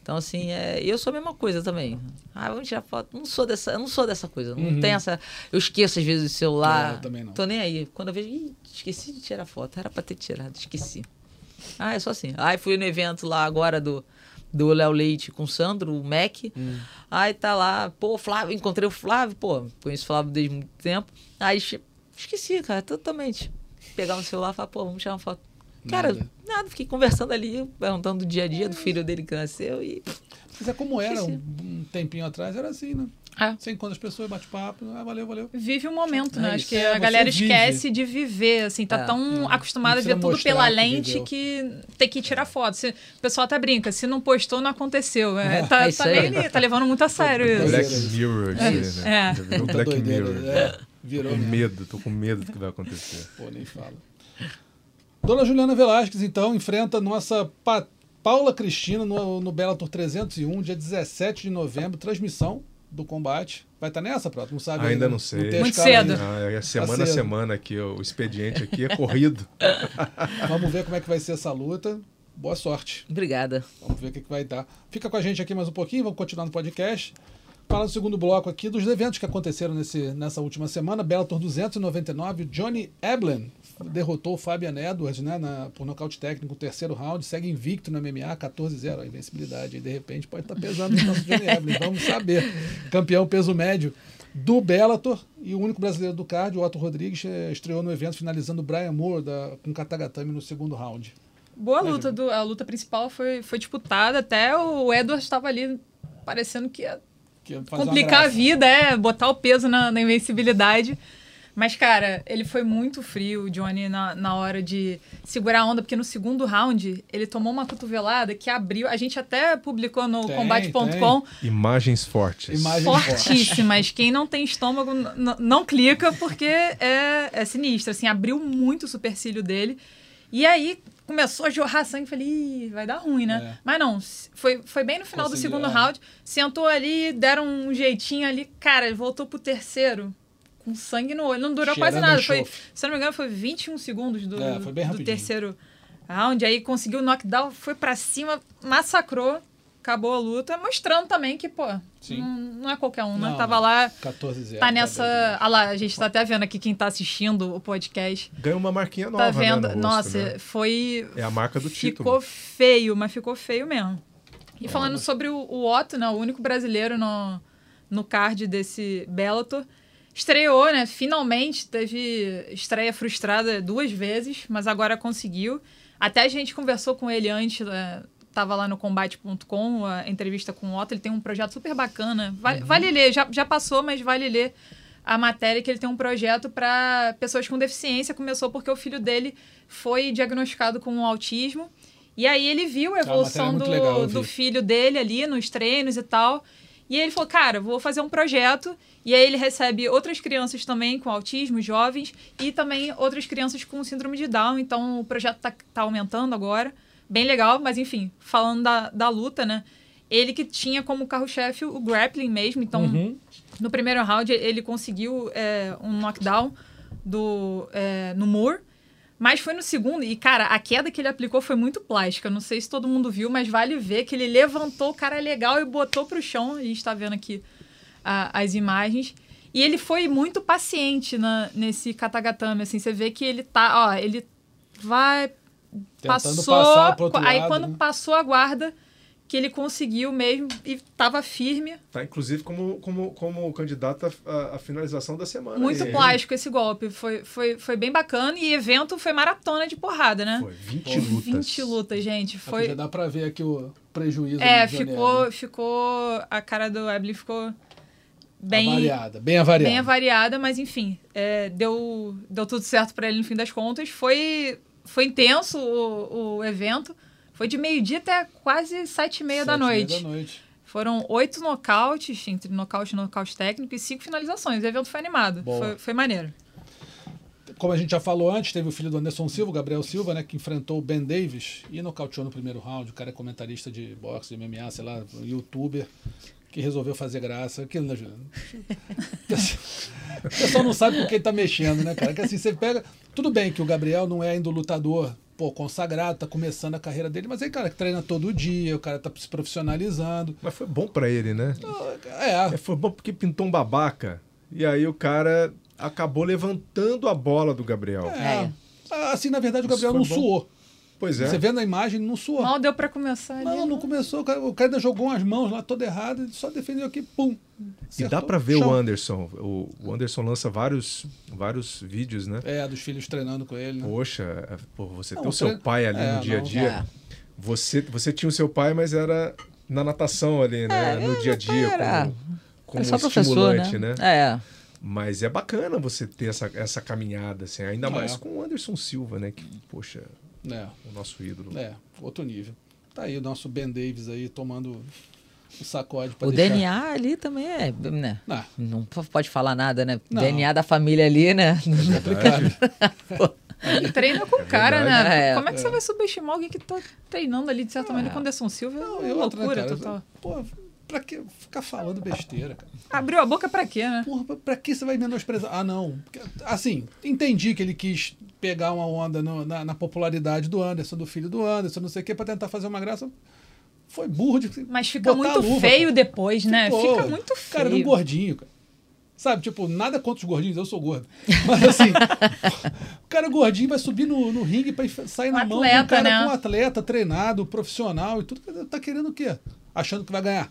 Então, assim, é, eu sou a mesma coisa também. Ah, vamos tirar foto. Não sou dessa, eu não sou dessa coisa. Não Uhum. tem essa. Eu esqueço às vezes o celular. É, eu também não. Tô nem aí. Quando eu vejo, Ih, esqueci de tirar foto. Era pra ter tirado, esqueci. Ah, é só assim. Aí fui no evento lá agora do do Léo Leite com o Sandro, o Mac. Hum. Aí tá lá, pô, Flávio, encontrei o Flávio, pô, conheço o Flávio desde muito tempo. Aí esque- esqueci, cara, totalmente. Pegar o celular e falar, pô, vamos tirar uma foto. Cara, Nada. nada. fiquei conversando ali, perguntando do dia a dia do filho dele que nasceu e. Mas é como era um, um tempinho atrás, era assim, né? É. Você encontra as pessoas, bate papo, ah, valeu, valeu. Vive o momento, É né? Acho isso. que É, a galera vive. esquece de viver, assim, tá É. tão acostumada a ver tudo pela que lente viveu. que tem que tirar foto. Se, o pessoal até brinca, se não postou, não aconteceu. É, tá, É tá, meio- tá levando muito a sério isso. Black. Mirror, isso aí, né? É. Virou Muita Black Mirror. é. Virou Tô com medo, tô com medo do que vai acontecer. Pô, nem fala. Dona Juliana Velasquez, então, enfrenta nossa Pa- Paula Cristina no, no Bellator 301, dia 17 de novembro, transmissão do combate. Vai estar nessa, Prato? Não sabe Ainda não sei. a Muito cedo. ainda. Ah, é semana a Tá cedo. semana aqui, o expediente aqui é corrido. Vamos ver como é que vai ser essa luta. Boa sorte. Obrigada. Vamos ver o que, que vai dar. Fica com a gente aqui mais um pouquinho, vamos continuar no podcast. Falar no segundo bloco aqui dos eventos que aconteceram nesse, nessa última semana. Bellator 299, o Johnny Eblen derrotou o Fabian Edwards né, na, por nocaute técnico terceiro round, segue invicto no MMA, 14-0, a invencibilidade. Aí, de repente pode estar pesando no nosso Johnny Eblen, vamos saber. Campeão peso médio do Bellator e o único brasileiro do card, o Otto Rodrigues, eh, estreou no evento finalizando o Brian Moore da, com Katagatame no segundo round. Boa luta, do, a luta principal foi, foi disputada, até o Edward estava ali parecendo que ia Complicar a vida, é, botar o peso na, na invencibilidade. Mas, cara, ele foi muito frio, o Johnny, na, na hora de segurar a onda, porque no segundo round ele tomou uma cotovelada que abriu. A gente até publicou no combate.com Imagens fortes. Imagem fortíssimas. Quem não tem estômago não clica, porque é, é sinistro. Assim, abriu muito o supercílio dele. E aí começou a jorrar sangue. Falei, Ih, vai dar ruim, né? É. Mas não, foi, foi bem no final Conseguiu, do segundo é. round. Sentou ali, deram um jeitinho ali. Cara, ele voltou pro terceiro. Com sangue no olho. Não durou quase Cheirando nada. Foi, se não me engano, foi 21 segundos do, É, do terceiro round. Aí conseguiu o knockdown, foi pra cima, massacrou. Acabou a luta, mostrando também que, pô, não, não é qualquer um, né? Não, Tava lá, 14-0. tá nessa. Ah lá, a gente tá até vendo aqui quem tá assistindo o podcast. Ganhou uma marquinha nova, Tá vendo? né, no rosto, Nossa, né? foi. É a marca do Ficou título. feio, mas ficou feio mesmo. E falando sobre o, o Otto, né, o único brasileiro no, no card desse Bellator, estreou, né? Finalmente teve estreia frustrada duas vezes, mas agora conseguiu. Até a gente conversou com ele antes, né, tava lá no combate.com, a entrevista com o Otto, ele tem um projeto super bacana. Vale, vale ler, já, já passou, mas vale ler a matéria que ele tem um projeto para pessoas com deficiência. Começou porque o filho dele foi diagnosticado com autismo. E aí ele viu a matéria é evolução muito do, legal, do filho dele ali nos treinos e tal. E aí ele falou, cara, vou fazer um projeto. E aí ele recebe outras crianças também com autismo, jovens, e também outras crianças com síndrome de Down. Então o projeto tá, tá aumentando agora. Bem legal, mas enfim, falando da, da luta, né? Ele que tinha como carro-chefe o grappling mesmo. Então, Uhum. no primeiro round, ele conseguiu é, um knockdown do, é, no Moore. Mas foi no segundo, e cara, a queda que ele aplicou foi muito plástica. Não sei se todo mundo viu, mas vale ver que ele levantou o cara legal e botou pro chão. A gente tá vendo aqui a- as imagens. E ele foi muito paciente na, nesse katagatame, assim. Você vê que ele tá, ó, ele vai. Tentando passou. passar pro outro aí lado, quando né? passou a guarda, que ele conseguiu mesmo e tava firme. Tá, inclusive, como, como, como candidato à, à finalização da semana. Muito aí, plástico esse golpe. Foi, foi, foi bem bacana. E evento foi maratona de porrada, né? Foi 20 Pô, lutas. 20 lutas, gente. Foi. Já dá pra ver aqui o prejuízo. É, ficou, Evans. ficou. A cara do Eblin ficou bem. Avariada, bem avariada. Bem avariada, mas enfim, é, deu, deu tudo certo pra ele no fim das contas. Foi, foi intenso o, o evento. Foi de meio-dia até quase sete e meia da noite. da noite. Foram oito nocautes, entre nocaute e nocaute técnico, e cinco finalizações. O evento foi animado. Foi, foi maneiro. Como a gente já falou antes, teve o filho do Anderson Silva, o Gabriel Silva, né, que enfrentou o Ben Davis e nocauteou no primeiro round. O cara é comentarista de boxe, de MMA, sei lá, youtuber, que resolveu fazer graça. Aquilo, né, Juliano? O pessoal não sabe com quem tá mexendo, né, cara? Que assim, você pega. Tudo bem que o Gabriel não é ainda o lutador pô, consagrado, tá começando a carreira dele, mas aí, cara, que treina todo dia, o cara tá se profissionalizando. Mas foi bom pra ele, né? É, É, foi bom porque pintou um babaca. E aí o cara acabou levantando a bola do Gabriel. é. Assim, na verdade, o Gabriel não bom. suou. Pois é. Você vê na imagem, não suou. Mal deu pra começar ali. Não, não começou. O cara, o cara ainda jogou umas mãos lá toda errada, ele só defendeu aqui, pum. E dá acertou pra ver chão. o Anderson. O, o Anderson lança vários, vários vídeos, né? É, dos filhos treinando com ele, né? Poxa, é, pô, você Não, tem o seu treino- pai ali É, no dia a não, dia. é. Você, você tinha o seu pai, mas era na natação ali, né? É, no dia a dia. era. Como, como é só professor, estimulante, né? né? É. Mas é bacana você ter essa, essa caminhada, assim, ainda É. mais com o Anderson Silva, né? Que, poxa, É, o nosso ídolo. é, outro nível. Tá aí o nosso Ben Davis aí tomando o sacode pra O deixar... DNA ali também é. Né? Ah, Não pode falar nada, né? Não. DNA da família ali, né? Verdade. Treina com o cara, verdade. né? É. Como é que você vai subestimar alguém que tá treinando ali, de certa maneira, com o Anderson Silva? É não, uma e outra, né, loucura cara? total. Pô, pra que ficar falando besteira, cara? Abriu a boca pra quê, né? Porra, pra- pra que você vai menosprezar? Ah, não. Assim, entendi que ele quis pegar uma onda no- na, na popularidade do Anderson, do filho do Anderson, não sei o quê, pra tentar fazer uma graça. Foi burro de. Mas fica muito luva, feio cara. depois, né? Ficou. Fica muito feio. Cara, era um gordinho, cara. Sabe, tipo, nada contra os gordinhos, eu sou gordo. Mas assim, o cara gordinho vai subir no, no ringue pra enf- sair Um na mão de um atleta, cara né? com um atleta treinado, profissional e tudo. Tá querendo o quê? Achando que vai ganhar.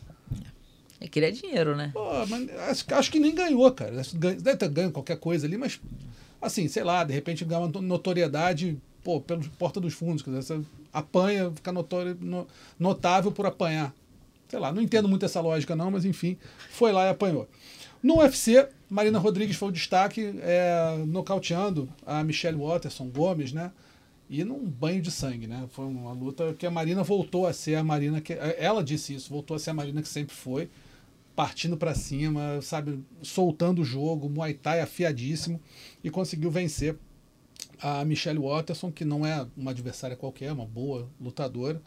Ele queria dinheiro, né? Pô, mas acho, que nem ganhou, cara. Deve ter ganho qualquer coisa ali, mas assim, sei lá, de repente ganha uma notoriedade, pô, pelo porta dos fundos. Quer dizer, você apanha, fica notório, no- notável por apanhar. Sei lá, não entendo muito essa lógica, não, mas enfim, foi lá e apanhou. No UFC, Marina Rodrigues foi o destaque, é, nocauteando a Michelle Watterson Gomes, né? E num banho de sangue, né? Foi uma luta que a Marina voltou a ser a Marina que. Ela disse isso, voltou a ser a Marina que sempre foi partindo para cima, sabe, soltando o jogo, Muay Thai afiadíssimo e conseguiu vencer a Michelle Watterson, que não é uma adversária qualquer, é uma boa lutadora.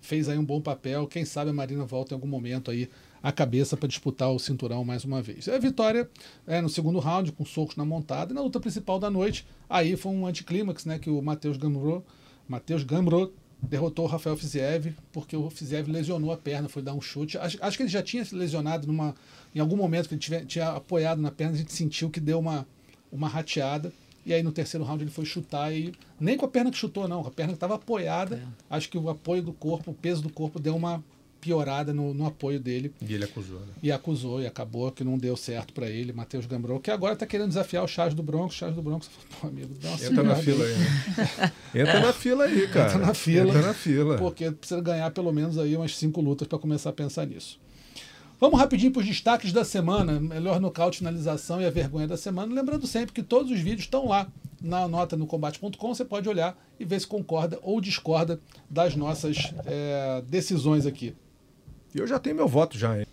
Fez aí um bom papel. Quem sabe a Marina volta em algum momento aí a cabeça para disputar o cinturão mais uma vez. A vitória é, no segundo round, com socos na montada, e na luta principal da noite, aí foi um anticlímax, né, que o Matheus Gamro, Matheus Gamro derrotou o Rafael Fiziev, porque o Fiziev lesionou a perna, foi dar um chute. Acho, acho que ele já tinha se lesionado numa, em algum momento que ele tiver, tinha apoiado na perna, a gente sentiu que deu uma, uma rateada. E aí no terceiro round ele foi chutar e nem com a perna que chutou, não, com a perna que estava apoiada. Acho que o apoio do corpo, o peso do corpo deu uma piorada no, no apoio dele E ele acusou, né? e acusou e acabou que não deu certo para ele, Matheus Gambrou, que agora tá querendo desafiar o Charles do Bronx, Charles do Bronx, pô, amigo, dá uma Entra na fila aí, né? Entra na fila aí, cara. Entra na fila. Entra na fila. Porque precisa ganhar pelo menos aí umas cinco lutas para começar a pensar nisso. Vamos rapidinho para os destaques da semana, melhor nocaute, finalização e a vergonha da semana. Lembrando sempre que todos os vídeos estão lá na nota no combate.com, você pode olhar e ver se concorda ou discorda das nossas é, decisões aqui. E eu já tenho meu voto já, hein?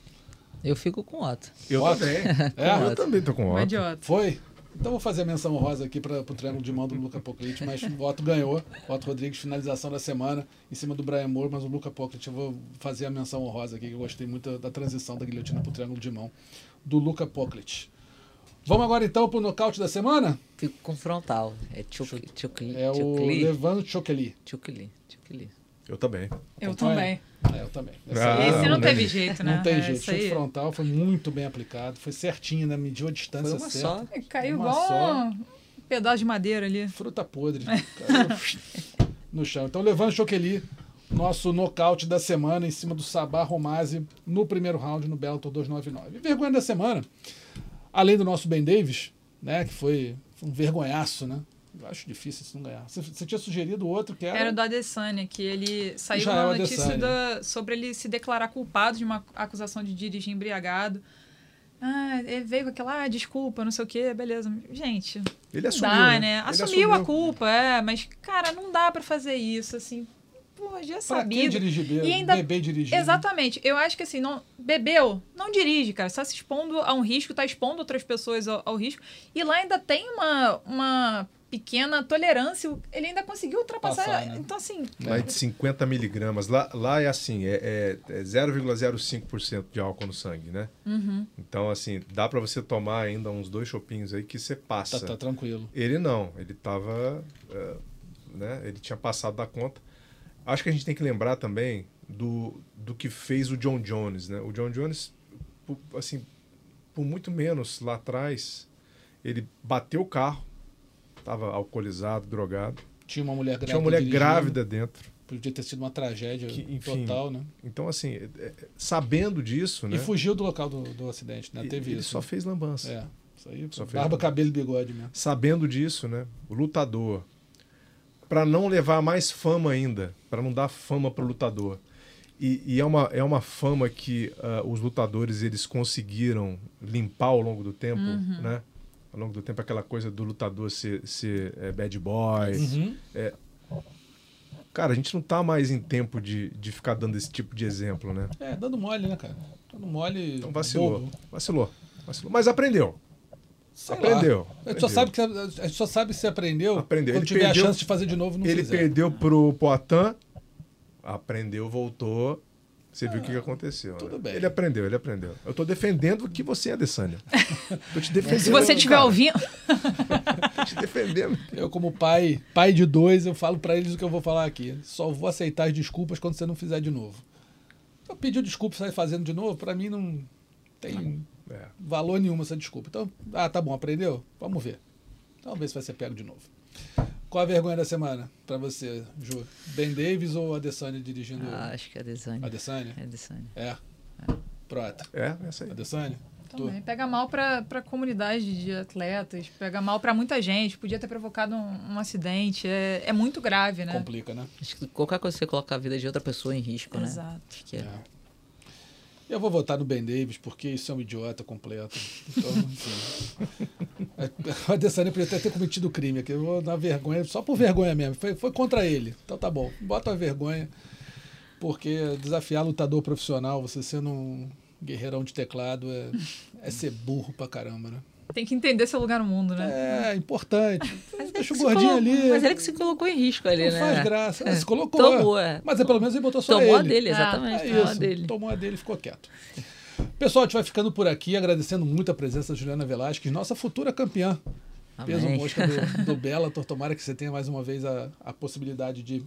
Eu fico com Otto. Eu Voto? também. É? Eu também tô com voto. idiota. Foi? Então vou fazer a menção honrosa aqui para o triângulo de mão do Luca Poclit, mas o Otto ganhou. Otto Rodrigues, finalização da semana em cima do Brian Moore, mas o Luca Poclit eu vou fazer a menção honrosa aqui, que eu gostei muito da transição da guilhotina para o triângulo de mão do Luca Poclit. Vamos agora então para o nocaute da semana? Fico com frontal. É Chukli. É o Levando. Chukli. Chukli. Eu também. Eu Acompanha? também. É, eu também. Ah, aí Esse não né? teve jeito, né? não tem É, jeito. Chute frontal foi muito bem aplicado, foi certinho, né? Mediu a distância Foi uma certa. só. Caiu Uma igual só. um pedaço de madeira ali. Fruta podre. Caiu no chão. Então, levando Chokeli, nosso nocaute da semana em cima do Sabah Romazzi no primeiro round no Bellator 299. E vergonha da semana, além do nosso Ben Davis, né, que foi, foi um vergonhaço, né? Acho difícil isso não ganhar. Você, você tinha sugerido outro que era... Era o do Adesanya, que ele saiu Israel uma notícia Adesanya. da- sobre ele se declarar culpado de uma acusação de dirigir embriagado. Ah, ele veio com aquela, ah, desculpa, não sei o quê, beleza. Gente, Ele assumiu, dá, né? né? Ele Assumiu, a assumiu. culpa, é, mas, cara, não dá pra fazer isso, assim. Pô, já é sabido. dirigir? E ainda- Beber dirigir. né? Exatamente. Eu acho que assim, não bebeu, não dirige, cara. Está se expondo a um risco, está expondo outras pessoas ao, ao risco. E lá ainda tem uma, uma pequena tolerância. Ele ainda conseguiu ultrapassar. Passar, né? Então, assim, Mais de 50 miligramas. Lá, lá é assim, é, é, é 0,05% de álcool no sangue, né? uhum. Então, assim, dá pra você tomar ainda uns dois chopinhos aí que você Tá, passa. tá tranquilo. Ele não, ele tava, é, né? Ele tinha passado da conta. Acho que a gente tem que lembrar também do, do que fez o John Jones, né? O John Jones, assim, por muito menos lá atrás, ele bateu o carro, tava alcoolizado, drogado. Tinha uma mulher grávida. Tinha uma mulher dirigindo. grávida dentro. Podia ter sido uma tragédia Que, enfim, total, né? Então, assim, é- é- sabendo disso, né? E fugiu do local do, do acidente, né? e- Teve ele isso. só fez lambança. É, isso aí. Só barba, cabelo e bigode mesmo. sabendo disso, né? O lutador, para não levar mais fama ainda, para não dar fama pro lutador, E, e é, uma, é uma fama que uh, os lutadores eles conseguiram limpar ao longo do tempo, Uhum. né? Ao longo do tempo, aquela coisa do lutador ser, ser é, bad boy. Uhum. É, cara, a gente não tá mais em tempo de, de ficar dando esse tipo de exemplo, né? É, dando mole, né, cara? Dando mole. Então vacilou. bobo. Vacilou. Vacilou. Mas aprendeu. Sei lá. Aprendeu. A gente, só sabe que, a gente só sabe se aprendeu, Aprendeu. quando Ele tiver perdeu- a chance de fazer de novo não Ele fizer. perdeu pro Poitin, aprendeu, voltou. Você viu o que que aconteceu. Ah, tudo né? bem. Ele aprendeu, ele aprendeu. Eu tô defendendo que você é Adesanya. Tô te defendendo. Se você estiver ouvindo. Tô te defendendo. Eu, como pai, pai de dois, eu falo pra eles o que eu vou falar aqui. Só vou aceitar as desculpas quando você não fizer de novo. Eu pediu desculpa e sair fazendo de novo, pra mim não tem É. valor nenhum essa desculpa. Então, ah, tá bom, aprendeu? Vamos ver. Vamos ver se vai ser pego de novo. Qual a vergonha da semana pra você, Ju? Ben Davis ou Adesanya dirigindo Ah, acho que é Adesanya. Adesanya? É Adesanya. É. Prota. É, essa aí. Adesanya? Também pega mal pra, pra comunidade de atletas, pega mal pra muita gente, podia ter provocado um, um acidente. É, é muito grave, né? Complica, né? Acho que qualquer coisa que você coloca a vida de outra pessoa em risco, né? Exato. Acho que é. É. Eu vou votar no Ben Davis, porque isso é um idiota completo. Então, enfim. A Adesanya podia até ter cometido crime aqui. Eu vou dar vergonha, só por vergonha mesmo. Foi, foi contra ele. Então tá bom. Bota a vergonha. Porque desafiar lutador profissional, você sendo um guerreirão de teclado, é, é ser burro pra caramba, né? Tem que entender seu lugar no mundo, né? É importante. Deixa o gordinho colocou- ali. Mas ele que se colocou em risco ali, não né? faz graça. É, se colocou. Tomou, é. Mas é, pelo menos ele botou só Tomou a ele. dele, Ah, exatamente. É tomou a isso. dele. Tomou a dele e ficou quieto. Pessoal, a gente vai ficando por aqui, agradecendo muito a presença da Juliana Velasquez, nossa futura campeã. Peso Amém. mosca do, do Bellator. Tomara que você tenha mais uma vez a, a possibilidade de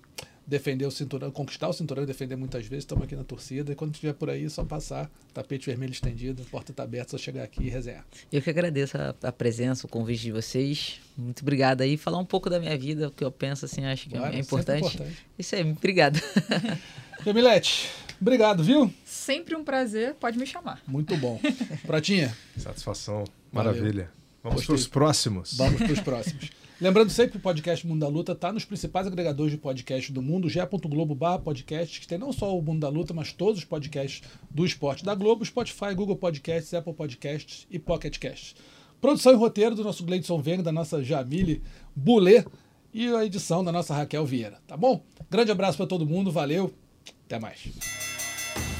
defender o cinturão, conquistar o cinturão e defender muitas vezes. Estamos aqui na torcida. E quando estiver por aí, é só passar. Tapete vermelho estendido, porta está aberta, só chegar aqui e resenhar. Eu que agradeço a, a presença, o convite de vocês. Muito obrigado aí. Falar um pouco da minha vida, o que eu penso, assim, acho que é sempre importante. importante. Isso aí, obrigado. Jamilete, obrigado, viu? Sempre um prazer, pode me chamar. Muito bom. Pratinha, Satisfação. Valeu. Maravilha. Vamos para os próximos. Vamos para os próximos. Lembrando sempre que o podcast Mundo da Luta está nos principais agregadores de podcast do mundo, barra podcast, que tem não só o Mundo da Luta, mas todos os podcasts do esporte da Globo, Spotify, Google Podcasts, Apple Podcasts e Pocket Casts. Produção e roteiro do nosso Gleidson Veng, da nossa Jamile Boulet e a edição da nossa Raquel Vieira, tá bom? Grande abraço para todo mundo, valeu, até mais.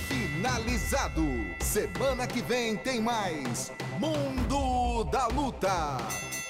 Finalizado. Semana que vem tem mais Mundo da Luta.